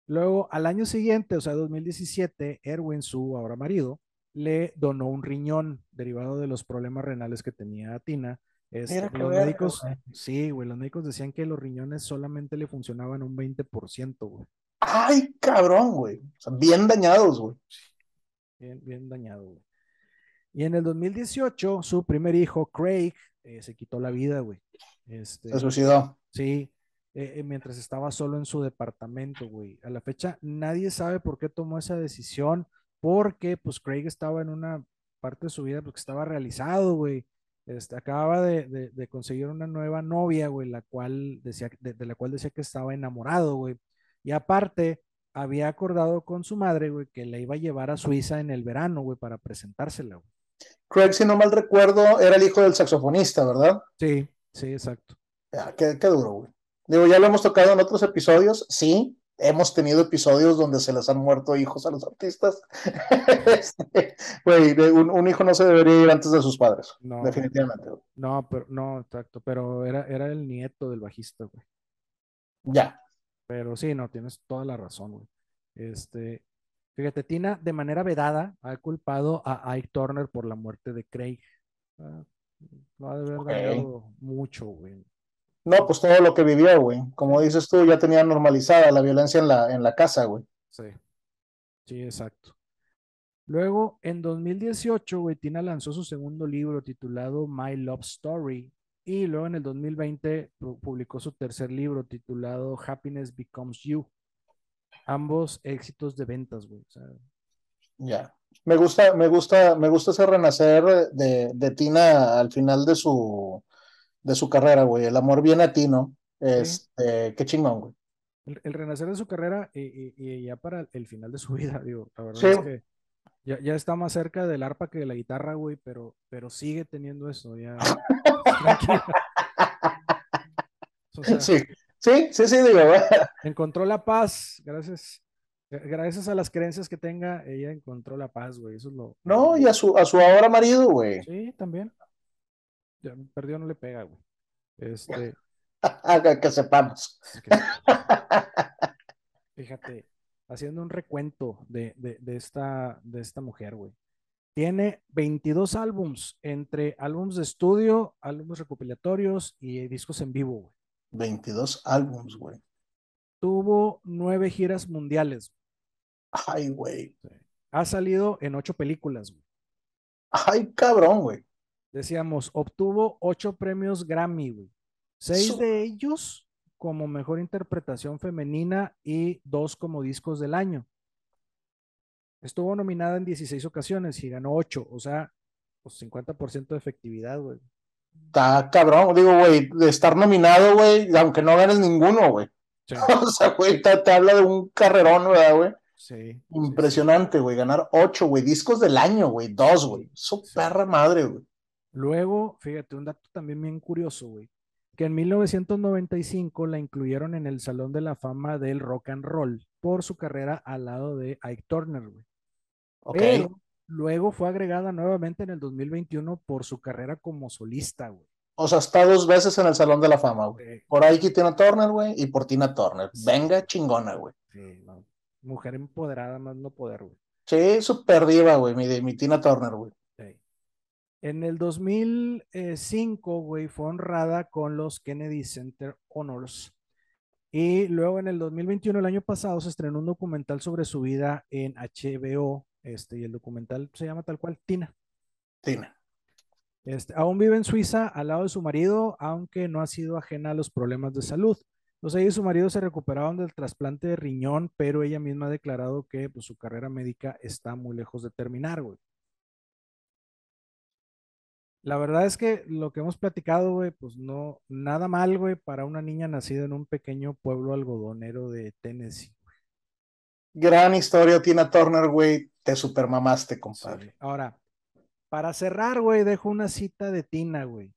Luego, al año siguiente, o sea, 2017, Erwin, su ahora marido, le donó un riñón derivado de los problemas renales que tenía Tina. Este, los médicos, güey. sí, güey, los médicos decían que los riñones solamente le funcionaban un 20%, güey. Ay, cabrón, güey. O sea, bien dañados, güey. bien, bien dañado, güey. Y en el 2018, su primer hijo, Craig, eh, se quitó la vida, güey. Este, se suicidó. Sí, eh, eh, mientras estaba solo en su departamento, güey. A la fecha, nadie sabe por qué tomó esa decisión, porque pues Craig estaba en una parte de su vida porque estaba realizado, güey. Este, acababa de, de, conseguir una nueva novia, güey, la cual decía, de, de, la cual decía que estaba enamorado, güey. Y aparte, había acordado con su madre, güey, que la iba a llevar a Suiza en el verano, güey, para presentársela, güey. Craig, si no mal recuerdo, era el hijo del saxofonista, ¿verdad? Sí, sí, exacto. Ya, qué, qué duro, güey. Digo, ya lo hemos tocado en otros episodios, sí, hemos tenido episodios donde se les han muerto hijos a los artistas. Este, un, un, hijo no se debería ir antes de sus padres, no, definitivamente. No, pero no, exacto, pero era, era el nieto del bajista, güey. Ya. Pero sí, no, tienes toda la razón, güey. Este, fíjate, Tina de manera vedada ha culpado a Ike Turner por la muerte de Craig. Ah, lo ha de haber mucho, güey. No, pues todo lo que vivió, güey. Como dices tú, ya tenía normalizada la violencia en la, en la casa, güey. Sí. Sí, exacto. Luego, en 2018, güey, Tina lanzó su segundo libro titulado My Love Story. Y luego en el 2020 publicó su tercer libro titulado Happiness Becomes You. Ambos éxitos de ventas, güey. Ya. Me gusta, me gusta, me gusta ese renacer de, de Tina al final de su, de su carrera, güey. El amor viene a ti, ¿no? Este, qué chingón, güey. El, renacer de su carrera y, ya para el final de su vida, digo, la verdad es que ya, está más cerca del arpa que de la guitarra, güey, pero, pero sigue teniendo eso, ya. sí, sí, sí, sí, digo, güey. Encontró la paz, gracias. Gracias a las creencias que tenga, ella encontró la paz, güey. Eso es lo. No, y a su, a su ahora marido, güey. Sí, también perdió no le pega, güey. Este. que sepamos. Fíjate, haciendo un recuento de, esta, de esta mujer, güey. Tiene 22 álbums, entre álbums de estudio, álbumes recopilatorios y discos en vivo, güey. 22 álbums, güey. Tuvo nueve giras mundiales. Ay, güey. Ha salido en ocho películas, güey. Ay, cabrón, güey decíamos, obtuvo ocho premios Grammy, güey. Seis de ellos como mejor interpretación femenina y dos como discos del año. Estuvo nominada en 16 ocasiones y ganó ocho, o sea, pues 50% de efectividad, güey. Está cabrón, digo, güey, de estar nominado, güey, aunque no ganes ninguno, güey. o sea, güey, te, habla de un carrerón, ¿verdad, güey? Sí. Impresionante, güey, ganar ocho, güey, discos del año, güey, dos, güey. Su perra madre, güey. Luego, fíjate, un dato también bien curioso, güey, que en 1995 la incluyeron en el Salón de la Fama del Rock and Roll por su carrera al lado de Ike Turner, güey. Pero luego fue agregada nuevamente en el 2021 por su carrera como solista, güey. O sea, está dos veces en el Salón de la Fama, güey. Por Ike y Tina Turner, güey, y por Tina Turner. Venga, chingona, güey. Sí, mujer empoderada, más no poder, güey. Sí, súper diva, güey, mi, mi Tina Turner, güey. En el 2005, güey, fue honrada con los Kennedy Center Honors. Y luego en el 2021, el año pasado, se estrenó un documental sobre su vida en HBO. Este, y el documental se llama tal cual, Tina. Tina. Este, aún vive en Suiza al lado de su marido, aunque no ha sido ajena a los problemas de salud. Entonces ella y su marido se recuperaron del trasplante de riñón, pero ella misma ha declarado que pues, su carrera médica está muy lejos de terminar, güey. La verdad es que lo que hemos platicado, güey, pues no, nada mal, güey, para una niña nacida en un pequeño pueblo algodonero de Tennessee. Gran historia, Tina Turner, güey, te supermamaste, compadre. Ahora, para cerrar, güey, dejo una cita de Tina, güey.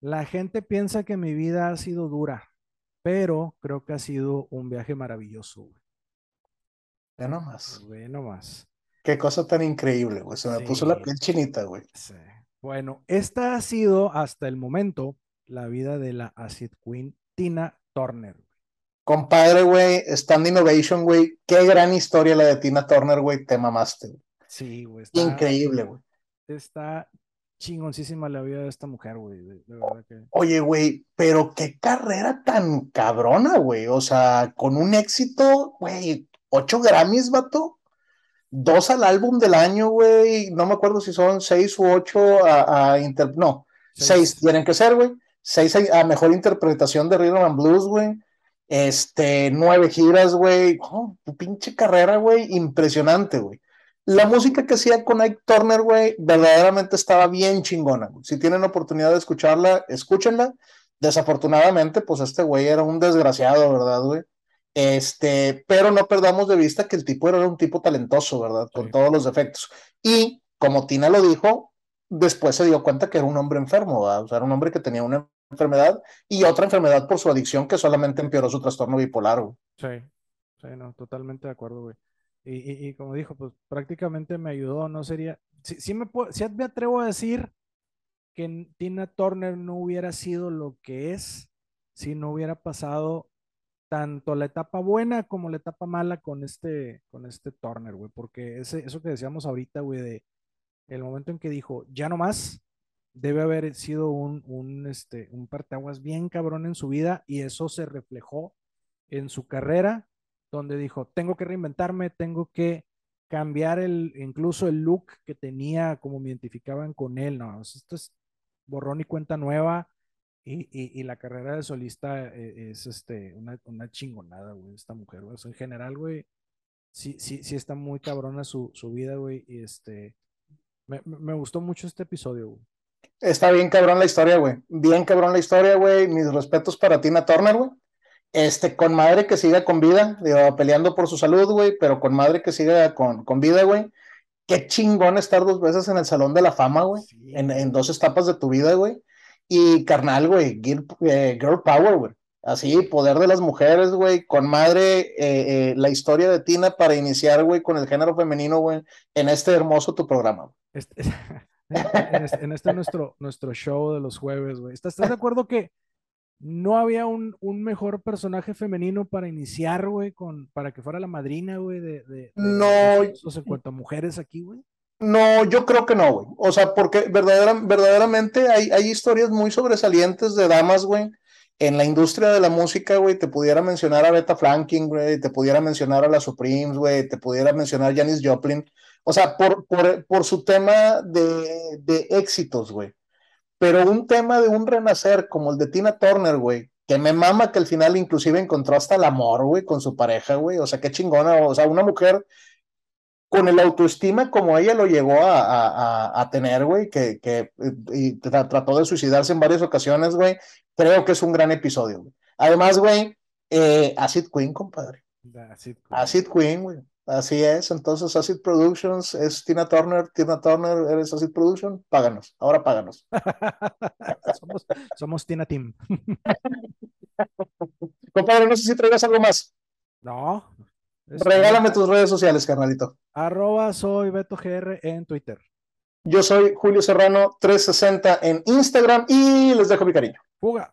La gente piensa que mi vida ha sido dura, pero creo que ha sido un viaje maravilloso, güey. Ya nomás. Güey, nomás. Qué cosa tan increíble, güey. Se me puso la piel chinita, güey. Sí. Bueno, esta ha sido hasta el momento la vida de la Acid Queen Tina Turner. Compadre, güey, Stand Innovation, güey, qué gran historia la de Tina Turner, güey, te mamaste. Sí, güey. Increíble, güey. Está chingoncísima la vida de esta mujer, güey. Que... Oye, güey, pero qué carrera tan cabrona, güey. O sea, con un éxito, güey, ocho Grammys, vato. Dos al álbum del año, güey, no me acuerdo si son seis u ocho a, a inter... no, seis. tienen que ser, güey, seis a, mejor interpretación de Rhythm and Blues, güey, este, nueve giras, güey, oh, tu pinche carrera, güey, impresionante, güey. La música que hacía con Ike Turner, güey, verdaderamente estaba bien chingona. Si tienen oportunidad de escucharla, escúchenla. Desafortunadamente, pues este güey era un desgraciado, ¿verdad, güey? Este, pero no perdamos de vista que el tipo era un tipo talentoso, ¿verdad? Con todos los defectos. Y como Tina lo dijo, después se dio cuenta que era un hombre enfermo, ¿verdad? O sea, era un hombre que tenía una enfermedad y otra enfermedad por su adicción que solamente empeoró su trastorno bipolar, güey. Sí, sí, no, totalmente de acuerdo, güey. Y, y, como dijo, pues prácticamente me ayudó, no sería, si, me, si me atrevo a decir que Tina Turner no hubiera sido lo que es si no hubiera pasado tanto la etapa buena como la etapa mala con este, con este Turner, güey, porque eso que decíamos ahorita, güey, de el momento en que dijo, ya no más, debe haber sido un, un, este, un parteaguas bien cabrón en su vida y eso se reflejó en su carrera, donde dijo, tengo que reinventarme, tengo que cambiar el, incluso el look que tenía, como me identificaban con él, no, esto es borrón y cuenta nueva, y, la carrera de solista eh, es este, una, una chingonada, güey, esta mujer, güey. en general, güey, sí, sí, sí está muy cabrona su, su vida, güey. Y este, me, me, gustó mucho este episodio, güey. Está bien cabrón la historia, güey. Bien cabrón la historia, güey. Mis respetos para Tina Turner, güey. Este, con madre que siga con vida, digo, peleando por su salud, güey, pero con madre que siga con, con vida, güey. Qué chingón estar dos veces en el Salón de la Fama, güey. en, en, dos etapas de tu vida, güey. Y carnal, güey, eh, girl, power, güey. Así, poder de las mujeres, güey, con madre, eh, eh, la historia de Tina para iniciar, güey, con el género femenino, güey, en este hermoso tu programa. Este, en, este, en este nuestro, nuestro show de los jueves, güey. ¿Estás, de acuerdo que no había un, un, mejor personaje femenino para iniciar, güey, con, para que fuera la madrina, güey, de, de, no. en cuanto a mujeres aquí, güey? No, yo creo que no, güey. O sea, porque verdaderamente hay, historias muy sobresalientes de damas, güey. En la industria de la música, güey, te pudiera mencionar a Beta Flanking, güey, te pudiera mencionar a la Supremes, güey, te pudiera mencionar a Janis Joplin. O sea, por su tema de, de éxitos, güey. Pero un tema de un renacer como el de Tina Turner, güey, que me mama que al final inclusive encontró hasta el amor, güey, con su pareja, güey. O sea, qué chingona. O sea, una mujer con el autoestima como ella lo llegó a, tener, güey, que, que y trató de suicidarse en varias ocasiones, güey, creo que es un gran episodio, güey. Además, güey, eh, Acid Queen, compadre. Acid Queen. Acid Queen, güey. Así es, entonces Acid Productions es Tina Turner, Tina Turner, eres Acid Production, páganos, ahora páganos. somos, somos Tina Team. compadre, no sé si traigas algo más. No, Regálame tus redes sociales, carnalito. Arroba soy Beto GR en Twitter. Yo soy Julio Serrano 360 en Instagram y les dejo mi cariño. Fuga.